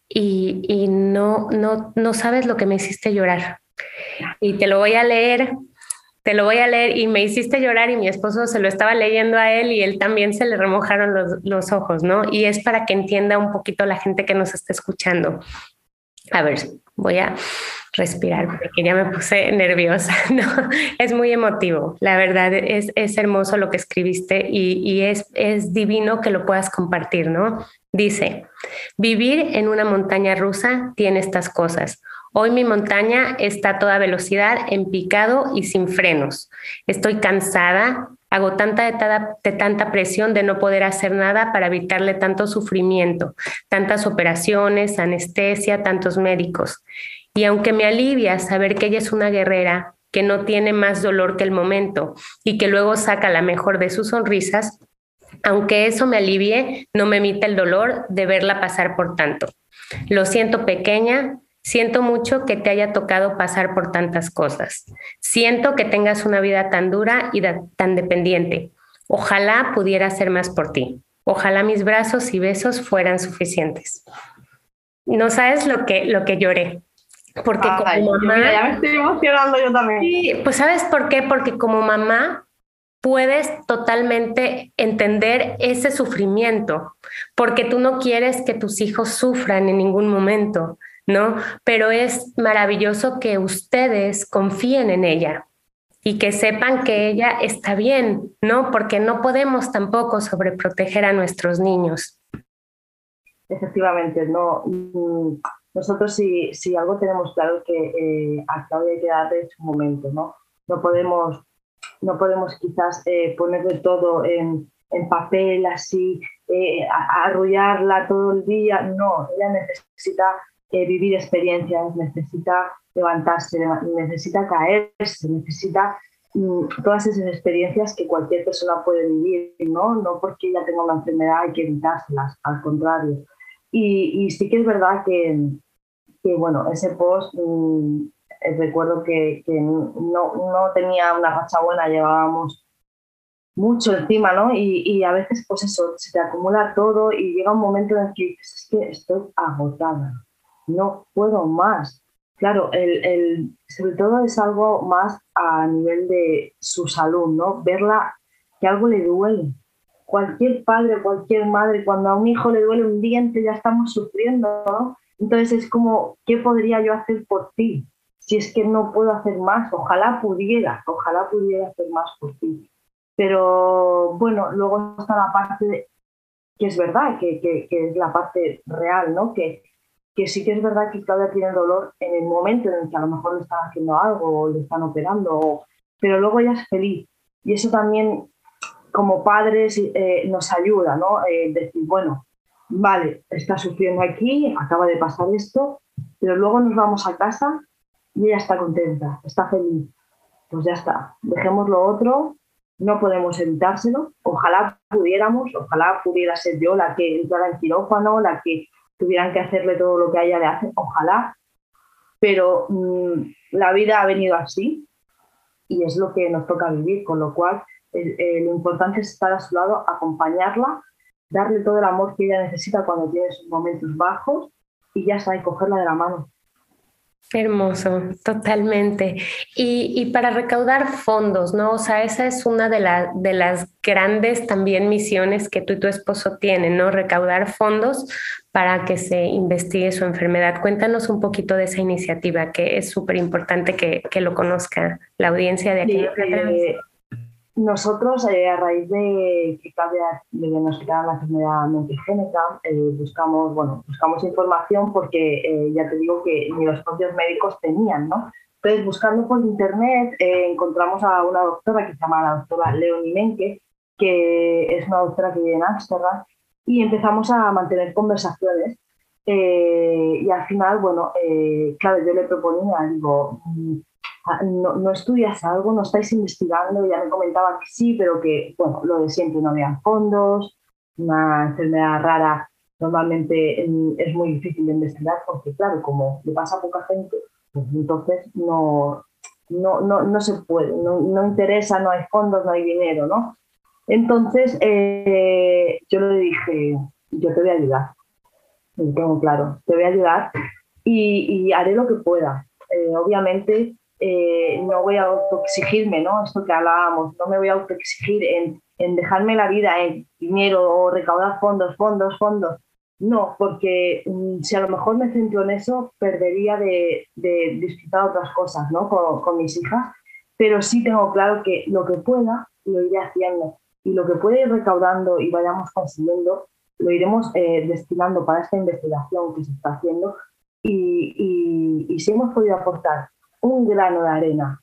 y, y no, no, no sabes lo que me hiciste llorar. Y te lo voy a leer te lo voy a leer y me hiciste llorar y mi esposo se lo estaba leyendo a él y él también se le remojaron los, ojos, ¿no? Y es para que entienda un poquito la gente que nos está escuchando. A ver, voy a respirar porque ya me puse nerviosa. *laughs* Es muy emotivo, la verdad es, es hermoso lo que escribiste y, y es, es divino que lo puedas compartir, ¿no? Dice, vivir en una montaña rusa tiene estas cosas Hoy mi montaña está a toda velocidad, en picado y sin frenos. Estoy cansada, hago tanta de, tanta presión de no poder hacer nada para evitarle tanto sufrimiento, tantas operaciones, anestesia, tantos médicos. Y aunque me alivia saber que ella es una guerrera, que no tiene más dolor que el momento y que luego saca la mejor de sus sonrisas, aunque eso me alivie, no me emite el dolor de verla pasar por tanto. Lo siento pequeña, Siento mucho que te haya tocado pasar por tantas cosas. Siento que tengas una vida tan dura y tan dependiente. Ojalá pudiera hacer más por ti. Ojalá mis brazos y besos fueran suficientes. No sabes lo que, lo que lloré. Porque como mamá... Ya me estoy emocionando yo también. Sí, pues ¿sabes por qué? Porque como mamá puedes totalmente entender ese sufrimiento, porque tú no quieres que tus hijos sufran en ningún momento. ¿No? Pero es maravilloso que ustedes confíen en ella y que sepan que ella está bien, ¿no? Porque no podemos tampoco sobreproteger a nuestros niños. Efectivamente, no. Mm, nosotros si, si algo tenemos claro que eh, a Claudia hay que darle su momento, ¿no? No podemos, no podemos quizás eh, ponerle todo en, en papel así, eh, arrullarla todo el día, no, ella necesita vivir experiencias, necesita levantarse, necesita caerse, necesita mm, todas esas experiencias que cualquier persona puede vivir, ¿no? No porque ella tenga una enfermedad hay que evitárselas, al contrario. Y, sí que es verdad que, bueno, ese post, mm, eh, recuerdo que, no, no, tenía una racha buena, llevábamos mucho encima, ¿no? Y, y, a veces, pues eso, se te acumula todo y llega un momento en el que dices, es que estoy agotada, no puedo más. Claro, el, sobre todo es algo más a nivel de su salud, ¿no? Verla que algo le duele. Cualquier padre, cualquier madre, cuando a un hijo le duele un diente ya estamos sufriendo, ¿no? Entonces es como, ¿qué podría yo hacer por ti? Si es que no puedo hacer más, ojalá pudiera, ojalá pudiera hacer más por ti. Pero bueno, luego está la parte que es verdad, que, que, que es la parte real, ¿no? Que, que sí que es verdad que Claudia tiene dolor en el momento en el que a lo mejor le están haciendo algo o le están operando, pero luego ella es feliz. Y eso también, como padres, eh, nos ayuda, ¿no? Eh, decir, bueno, vale, está sufriendo aquí, acaba de pasar esto, pero luego nos vamos a casa y ella está contenta, está feliz. Pues ya está, dejemos lo otro, no podemos evitárselo. Ojalá pudiéramos, ojalá pudiera ser yo la que entrara en quirófano, la que tuvieran que hacerle todo lo que a ella le hace, ojalá, pero mm, la vida ha venido así y es lo que nos toca vivir, con lo cual eh, lo importante es estar a su lado, acompañarla, darle todo el amor que ella necesita cuando tiene sus momentos bajos y ya y cogerla de la mano. Hermoso, totalmente. Y, para recaudar fondos, ¿no? O sea, esa es una de, de las grandes también misiones que tú y tu esposo tienen, ¿no? Recaudar fondos para que se investigue su enfermedad. Cuéntanos un poquito de esa iniciativa, que es súper importante que, que, lo conozca la audiencia de aquí. Nosotros, eh, a raíz de que Claudia le diagnosticaron la enfermedad multigénica, eh, buscamos, bueno, buscamos información porque eh, ya te digo que ni los propios médicos tenían, ¿no? Entonces, buscando por internet, encontramos a una doctora que se llama la doctora Leonie Menke, que es una doctora que vive en Ámsterdam, y empezamos a mantener conversaciones. y al final, bueno, claro, yo le proponía, digo, no, no, estudias algo, no estáis investigando, ya me comentaba que sí, pero que, bueno, lo de siempre, no había fondos, una enfermedad rara normalmente es muy difícil de investigar porque, claro, como le pasa a poca gente, pues entonces no, no, no, no se puede, no, no, interesa, no hay fondos, no hay dinero, ¿no? Entonces eh, yo le dije, yo te voy a ayudar, lo tengo claro, te voy a ayudar y, y haré lo que pueda. Eh, obviamente eh, no voy a autoexigirme, ¿no? Esto que hablábamos, no me voy a autoexigir en, en dejarme la vida en dinero o recaudar fondos, fondos, fondos. No, porque mm, si a lo mejor me centro en eso, perdería de, de otras cosas, ¿no? Con, mis hijas. Pero sí tengo claro que lo que pueda, lo iré haciendo. Y lo que pueda ir recaudando y vayamos consiguiendo, lo iremos eh, destinando para esta investigación que se está haciendo y, y, si hemos podido aportar un grano de arena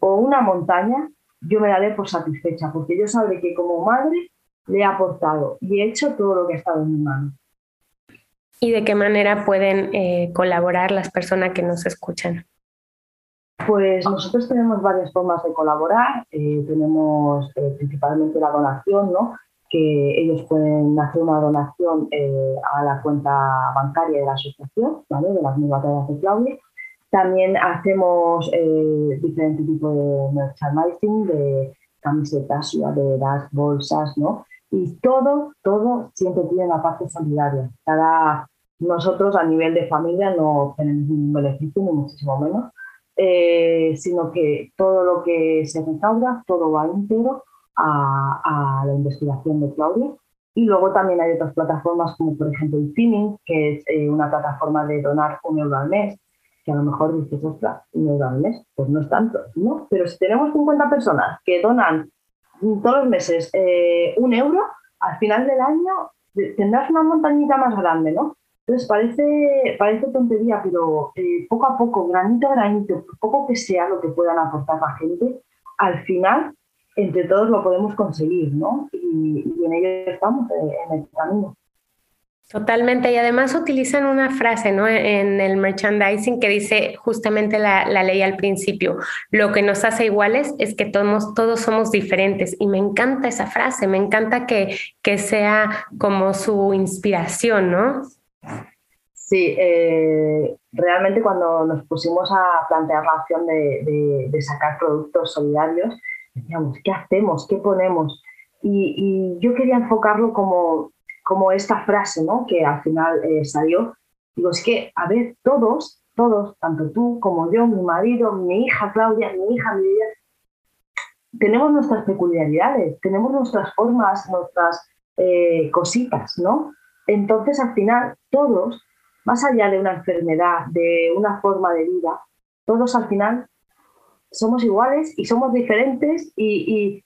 o una montaña, yo me daré por satisfecha, porque yo sabré que como madre le he aportado y he hecho todo lo que ha estado en mi mano. ¿Y de qué manera pueden eh, colaborar las personas que nos escuchan? Pues nosotros tenemos varias formas de colaborar. Eh, tenemos eh, principalmente la donación, ¿no? que ellos pueden hacer una donación a la cuenta bancaria de la asociación, ¿vale? de las mil batallas de Claudia. También hacemos diferentes tipos de merchandising, de camisetas, sudaderas, bolsas, ¿no? Y todo, todo siempre tiene una parte solidaria. Cada, nosotros a nivel de familia no tenemos ningún beneficio, ni muchísimo menos, eh, sino que todo lo que se recauda, todo va entero a, la investigación de Claudia. Y luego también hay otras plataformas como por ejemplo el Finning, que es eh, una plataforma de donar un euro al mes, que a lo mejor dices, ostras, un euro al mes, pues no es tanto, ¿no? Pero si tenemos 50 personas que donan todos los meses eh, un euro, al final del año tendrás una montañita más grande, ¿no? Entonces parece, parece tontería, pero eh, poco a poco, granito a granito, poco que sea lo que puedan aportar la gente, al final entre todos lo podemos conseguir, ¿no? Y, en ello estamos, eh, en el camino. Totalmente, y además utilizan una frase ¿no? en el merchandising que dice justamente la, ley al principio, lo que nos hace iguales es que todos, todos somos diferentes, y me encanta esa frase, me encanta que, que sea como su inspiración, ¿no? Sí, eh, realmente cuando nos pusimos a plantear la opción de, sacar productos solidarios, decíamos, ¿qué hacemos? ¿Qué ponemos? Y, yo quería enfocarlo como, como esta frase, ¿no? Que al final eh, salió. Digo, es que, a ver, todos, todos, tanto tú como yo, mi marido, mi hija Claudia, mi hija mi tenemos nuestras peculiaridades, tenemos nuestras formas, nuestras eh, cositas, ¿no? Entonces, al final, todos, más allá de una enfermedad, de una forma de vida, todos al final somos iguales y somos diferentes y,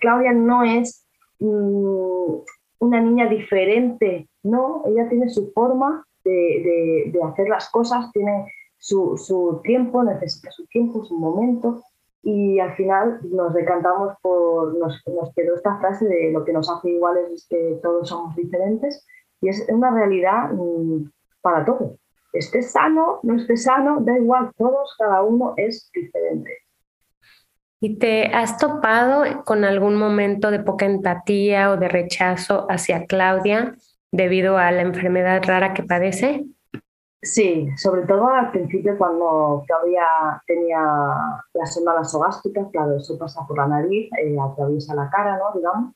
Claudia no es mm, una niña diferente, no, ella tiene su forma de, hacer las cosas, tiene su, su, tiempo, necesita su tiempo, su momento y al final nos decantamos por, nos, nos, quedó esta frase de lo que nos hace iguales es que todos somos diferentes y es una realidad mm, para todos. Esté sano, no esté sano, da igual, todos, cada uno es diferente. ¿Y te has topado con algún momento de poca empatía o de rechazo hacia Claudia debido a la enfermedad rara que padece? Sí, sobre todo al principio cuando todavía tenía la sonda nasogástrica, claro, eso pasa por la nariz, eh, atraviesa la cara, ¿no? Digamos.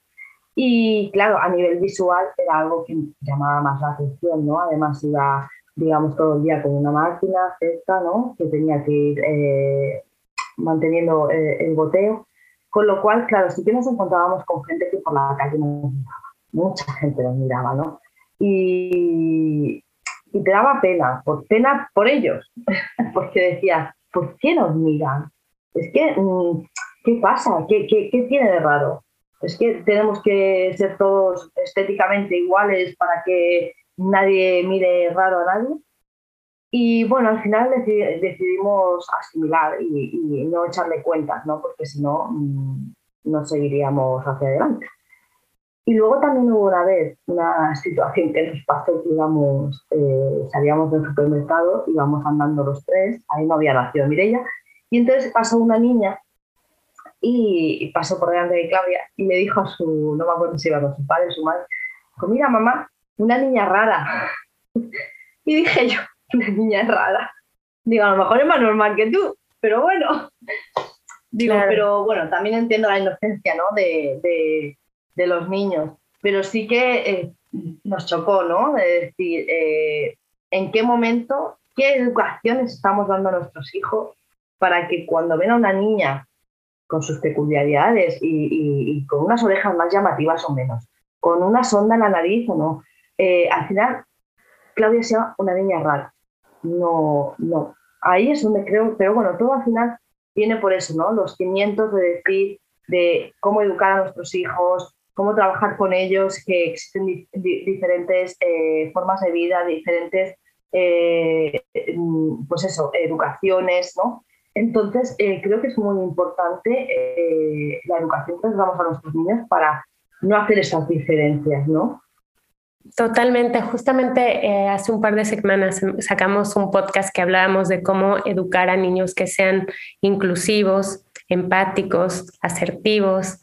Y claro, a nivel visual era algo que llamaba más la atención, ¿no? Además iba, digamos, todo el día con una máquina cerca, ¿no? Que tenía que ir eh, manteniendo eh, el goteo. Con lo cual, claro, sí que nos encontrábamos con gente que por la calle nos miraba, mucha gente nos miraba, ¿no? Y, y te daba pena, por pena por ellos, *laughs* porque decías, ¿por qué nos miran? Es que, mm, ¿qué pasa? ¿Qué, qué, qué tiene de raro? Es que tenemos que ser todos estéticamente iguales para que nadie mire raro a nadie. Y bueno, al final decidimos asimilar y, no echarle cuentas, ¿no? porque si no, mm, no seguiríamos hacia adelante. Y luego también hubo una vez una situación que nos pasó que íbamos, eh, salíamos del supermercado, íbamos andando los tres, ahí no había nacido Mirella, y entonces pasó una niña y pasó por delante de Claudia y le dijo a su, no me acuerdo si iba con su padre su madre, mira mamá, una niña rara. *laughs* y dije yo, *laughs* una niña rara. Digo, a lo mejor es más normal que tú, pero bueno. Digo, pero bueno, también entiendo la inocencia, ¿no? de de los niños, pero sí que eh, nos chocó, ¿no? De decir, eh, ¿en qué momento, qué educación estamos dando a nuestros hijos para que cuando ven a una niña con sus peculiaridades y, con unas orejas más llamativas o menos, con una sonda en la nariz o no, eh, al final Claudia sea una niña rara. No, no. Ahí es donde creo, pero bueno, todo al final viene por eso, ¿no? Los cimientos de decir, de cómo educar a nuestros hijos, cómo trabajar con ellos, que existen diferentes eh, formas de vida, diferentes eh, pues eso, educaciones, ¿no? Entonces, eh, creo que es muy importante la educación que les damos a nuestros niños para no hacer esas diferencias, ¿no? Totalmente. Justamente hace un par de semanas sacamos un podcast que hablábamos de cómo educar a niños que sean inclusivos, empáticos, asertivos,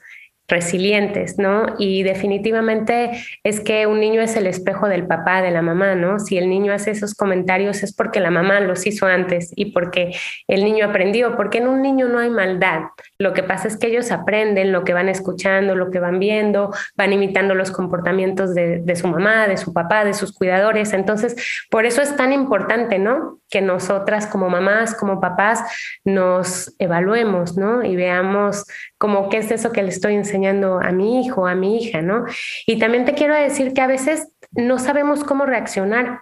resilientes, ¿no? Y definitivamente es que un niño es el espejo del papá, de la mamá, ¿no? Si el niño hace esos comentarios es porque la mamá los hizo antes y porque el niño aprendió, porque en un niño no hay maldad. Lo que pasa es que ellos aprenden lo que van escuchando, lo que van viendo, van imitando los comportamientos de, su mamá, de su papá, de sus cuidadores. Entonces, por eso es tan importante, ¿no? Que nosotras como mamás, como papás, nos evaluemos, ¿no? Y veamos como qué es eso que le estoy enseñando a mi hijo, a mi hija, ¿no? Y también te quiero decir que a veces no sabemos cómo reaccionar.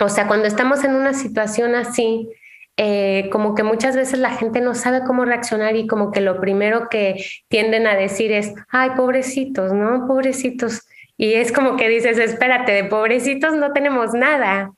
O sea, cuando estamos en una situación así, eh, como que muchas veces la gente no sabe cómo reaccionar y como que lo primero que tienden a decir es, ay, pobrecitos, ¿no? Pobrecitos. Y es como que dices, espérate, de pobrecitos no tenemos nada.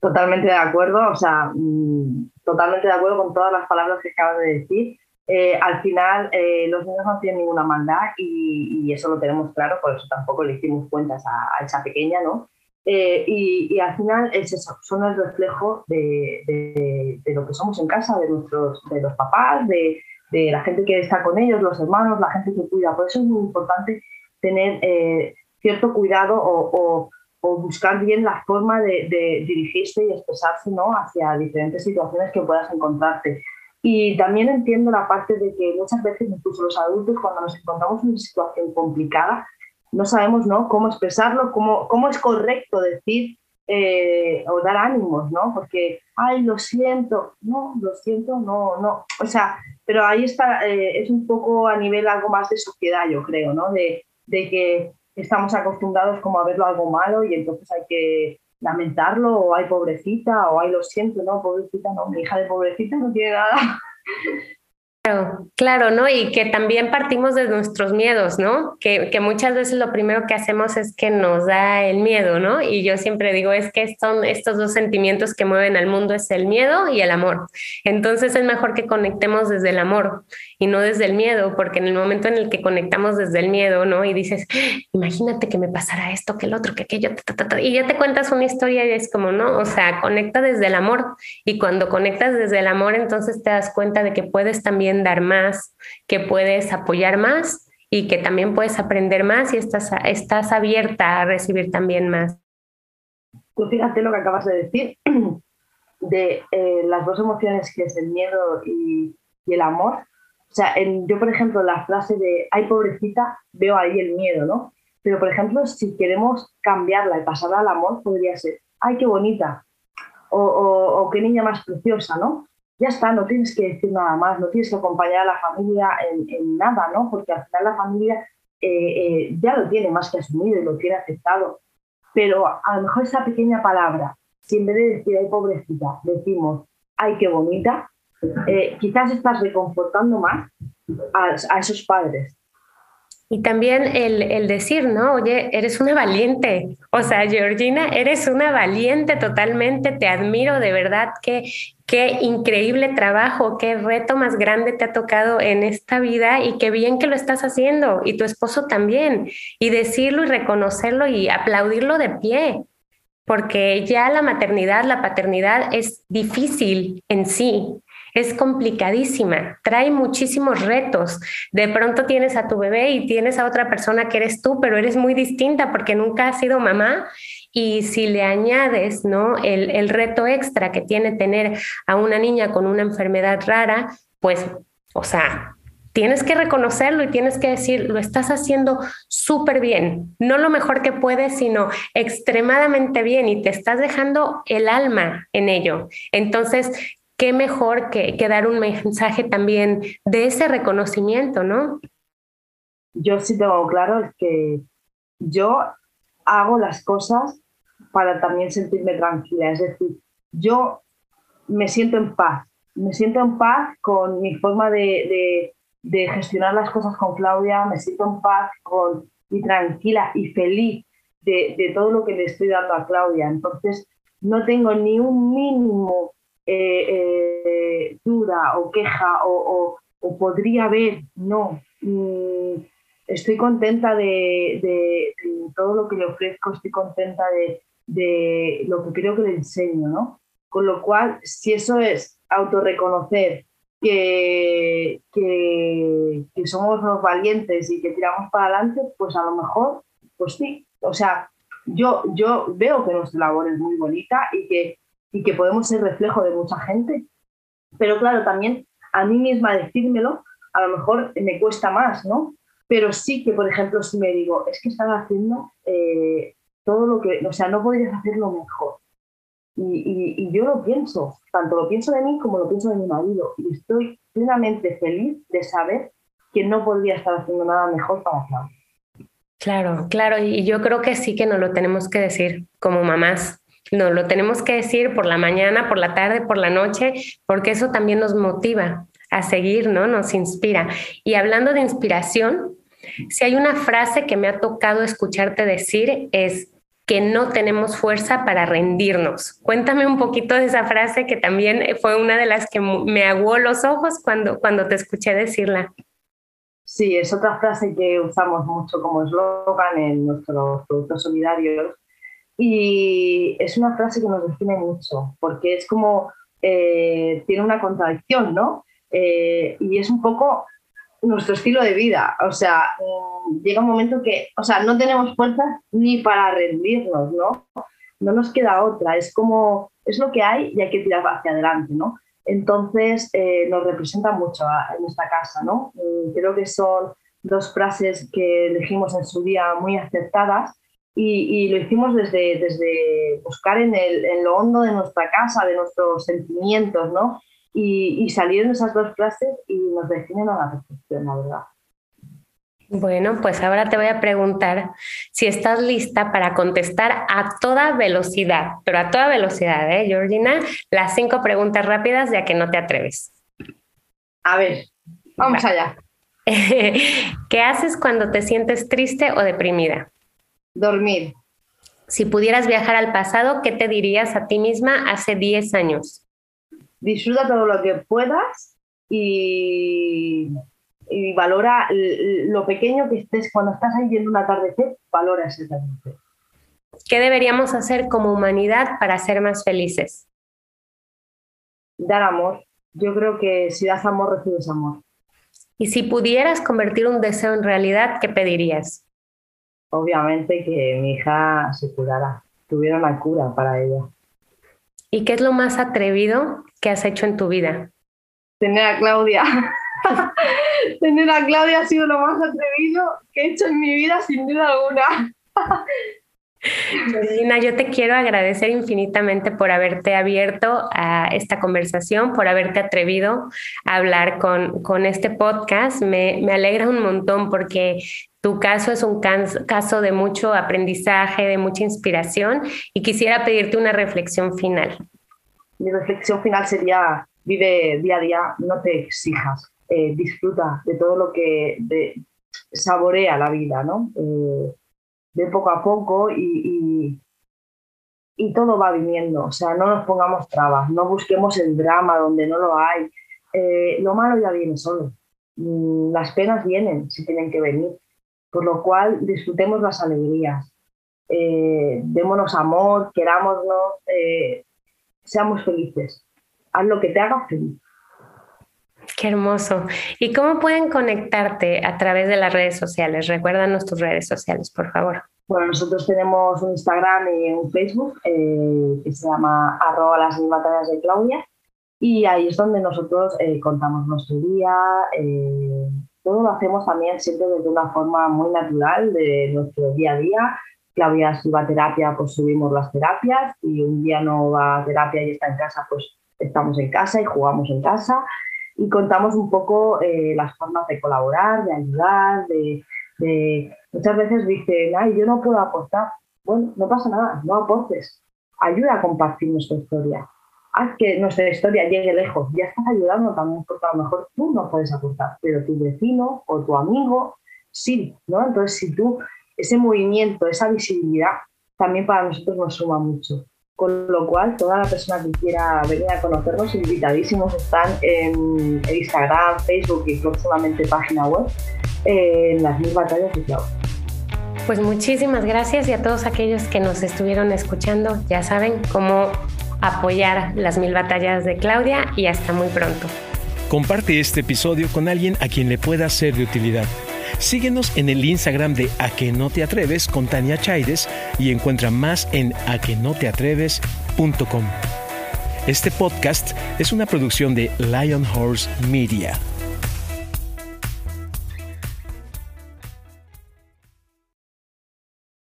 Totalmente de acuerdo, o sea, mm, totalmente de acuerdo con todas las palabras que acabas de decir. Eh, al final eh, los niños no tienen ninguna maldad y, eso lo tenemos claro, por eso tampoco le hicimos cuentas a, esa pequeña, ¿no? Eh, y, al final es eso, son el reflejo de, lo que somos en casa, de, nuestros, de los papás, de, la gente que está con ellos, los hermanos, la gente que cuida. Por eso es muy importante tener cierto cuidado o, o, buscar bien la forma de, dirigirse y expresarse ¿no? hacia diferentes situaciones que puedas encontrarte y también entiendo la parte de que muchas veces, incluso los adultos, cuando nos encontramos en una situación complicada, no sabemos ¿no? cómo expresarlo, cómo, cómo es correcto decir eh, o dar ánimos, ¿no? Porque, ay, lo siento, no, lo siento, no, no. O sea, pero ahí está, eh, es un poco a nivel algo más de sociedad, yo creo, ¿no? De, de que estamos acostumbrados como a verlo algo malo y entonces hay que lamentarlo, o hay pobrecita, o hay lo siento, no, pobrecita, no, mi hija de pobrecita no tiene nada. Claro, claro, ¿no? Y que también partimos de nuestros miedos, ¿no? Que, que, muchas veces lo primero que hacemos es que nos da el miedo, ¿no? Y yo siempre digo, es que son estos dos sentimientos que mueven al mundo, es el miedo y el amor. Entonces es mejor que conectemos desde el amor y no desde el miedo, porque en el momento en el que conectamos desde el miedo, ¿no? Y dices, imagínate que me pasara esto, que el otro, que aquello, y ya te cuentas una historia y es como, ¿no? O sea, conecta desde el amor. Y cuando conectas desde el amor, entonces te das cuenta de que puedes también dar más, que puedes apoyar más y que también puedes aprender más y estás, estás abierta a recibir también más. Tú fíjate lo que acabas de decir *clears throat* de eh, las dos emociones que es el miedo y, el amor. O sea, yo, por ejemplo, la frase de ay, pobrecita, veo ahí el miedo, ¿no? Pero, por ejemplo, si queremos cambiarla y pasarla al amor, podría ser ay, qué bonita o, o qué niña más preciosa, ¿no? ya está, no tienes que decir nada más, no tienes que acompañar a la familia en, nada, ¿no? Porque al final la familia eh, eh, ya lo tiene más que asumido y lo tiene aceptado. Pero a lo mejor esa pequeña palabra, si en vez de decir, ay, pobrecita, decimos, ay, qué bonita, eh, quizás estás reconfortando más a esos padres. Y también el, el, decir, ¿no? Oye, eres una valiente. O sea, Georgina, eres una valiente totalmente. Te admiro de verdad. Qué, qué increíble trabajo, qué reto más grande te ha tocado en esta vida y qué bien que lo estás haciendo. Y tu esposo también. Y decirlo y reconocerlo y aplaudirlo de pie. Porque ya la maternidad, la paternidad es difícil en sí es complicadísima, trae muchísimos retos. De pronto tienes a tu bebé y tienes a otra persona que eres tú, pero eres muy distinta porque nunca has sido mamá. Y si le añades ¿no? el, el reto extra que tiene tener a una niña con una enfermedad rara, pues, o sea, tienes que reconocerlo y tienes que decir, lo estás haciendo súper bien, no lo mejor que puedes, sino extremadamente bien y te estás dejando el alma en ello. Entonces, qué mejor que, dar un mensaje también de ese reconocimiento, ¿no? Yo sí tengo claro que yo hago las cosas para también sentirme tranquila, es decir, yo me siento en paz, me siento en paz con mi forma de, gestionar las cosas con Claudia, me siento en paz con, y tranquila y feliz de, de todo lo que le estoy dando a Claudia. Entonces, no tengo ni un mínimo eh, eh, duda o queja o, podría haber, no. Mm, estoy contenta de, todo lo que le ofrezco, estoy contenta de, lo que creo que le enseño, ¿no? Con lo cual, si eso es autorreconocer que, que, que somos los valientes y que tiramos para adelante, pues a lo mejor, pues sí. O sea, yo, yo veo que nuestra labor es muy bonita y que, y que podemos ser reflejo de mucha gente. Pero claro, también a mí misma decírmelo, a lo mejor me cuesta más, ¿no? Pero sí que, por ejemplo, si me digo, es que estás haciendo eh, todo lo que, o sea, no podrías hacerlo mejor. Y, y, yo lo pienso, tanto lo pienso de mí como lo pienso de mi marido. Y estoy plenamente feliz de saber que no podría estar haciendo nada mejor para Claudia. Claro, claro, y yo creo que sí que nos lo tenemos que decir como mamás. Nos lo tenemos que decir por la mañana, por la tarde, por la noche, porque eso también nos motiva a seguir, ¿no? Nos inspira. Y hablando de inspiración, si hay una frase que me ha tocado escucharte decir es que no tenemos fuerza para rendirnos. Cuéntame un poquito de esa frase que también fue una de las que me aguó los ojos cuando, cuando te escuché decirla. Sí, es otra frase que usamos mucho como eslogan en nuestros productos solidarios y es una frase que nos define mucho porque es como, eh, tiene una contradicción, ¿no? Eh, y es un poco nuestro estilo de vida. O sea, mm, llega un momento que, o sea, no tenemos fuerzas ni para rendirnos, ¿no? No nos queda otra. Es como, es lo que hay y hay que tirar hacia adelante, ¿no? Entonces, eh, nos representa mucho en esta casa, ¿no? Mm, creo que son dos frases que elegimos en su día muy acertadas y, lo hicimos desde, desde buscar en, el, en, lo hondo de nuestra casa, de nuestros sentimientos, ¿no? Y, y salieron esas dos frases y nos definen a la perfección, la verdad. Bueno, pues ahora te voy a preguntar si estás lista para contestar a toda velocidad, pero a toda velocidad, ¿eh, Georgina? Las cinco preguntas rápidas ya que no te atreves. A ver, vamos allá. *laughs* ¿Qué haces cuando te sientes triste o deprimida? Dormir. Si pudieras viajar al pasado, ¿qué te dirías a ti misma hace 10 años? Disfruta todo lo que puedas y y valora lo pequeño que estés cuando estás ahí viendo un atardecer, valora ese atardecer. ¿Qué deberíamos hacer como humanidad para ser más felices? Dar amor. Yo creo que si das amor, recibes amor. Y si pudieras convertir un deseo en realidad, ¿qué pedirías? Obviamente que mi hija se curara, tuviera una cura para ella. ¿Y qué es lo más atrevido que has hecho en tu vida? Tener a Claudia. *laughs* Tener a Claudia ha sido lo más atrevido que he hecho en mi vida, sin duda alguna. *laughs* Georgina, yo te quiero agradecer infinitamente por haberte abierto a esta conversación, por haberte atrevido a hablar con, con este podcast. Me, me alegra un montón porque tu caso es un caso de mucho aprendizaje, de mucha inspiración y quisiera pedirte una reflexión final. Mi reflexión final sería, vive día a día, no te exijas. Eh, disfruta de todo lo que saborea la vida, ¿no? Eh, de poco a poco y, y, todo va viniendo, o sea, no nos pongamos trabas, no busquemos el drama donde no lo hay. Eh, lo malo ya viene solo, mm, las penas vienen si tienen que venir, por lo cual disfrutemos las alegrías, démonos amor, querámonos, seamos felices, haz lo que te haga feliz. Qué hermoso. ¿Y cómo pueden conectarte a través de las redes sociales? Recuérdanos tus redes sociales, por favor. Bueno, nosotros tenemos un Instagram y un Facebook eh, que se llama arroba las batallas de Claudia y ahí es donde nosotros eh, contamos nuestro día. Eh, todo lo hacemos también siempre desde una forma muy natural de nuestro día a día. Claudia si va a terapia, pues subimos las terapias y un día no va a terapia y está en casa, pues estamos en casa y jugamos en casa y contamos un poco eh, las formas de colaborar, de ayudar, de, muchas veces dicen, ay, yo no puedo aportar. Bueno, no pasa nada, no aportes. Ayuda a compartir nuestra historia. Haz que nuestra historia llegue lejos. Ya estás ayudando también porque a lo mejor tú no puedes aportar, pero tu vecino o tu amigo sí, ¿no? Entonces, si tú, ese movimiento, esa visibilidad, también para nosotros nos suma mucho. con lo cual toda la persona que quiera venir a conocernos, invitadísimos están en Instagram, Facebook y próximamente página web en las mil batallas de Claudia. Pues muchísimas gracias y a todos aquellos que nos estuvieron escuchando, ya saben cómo apoyar las mil batallas de Claudia y hasta muy pronto. Comparte este episodio con alguien a quien le pueda ser de utilidad. Síguenos en el Instagram de A que no te atreves con Tania Chaides y encuentra más en aquenoteatreves.com. Este podcast es una producción de Lion Horse Media.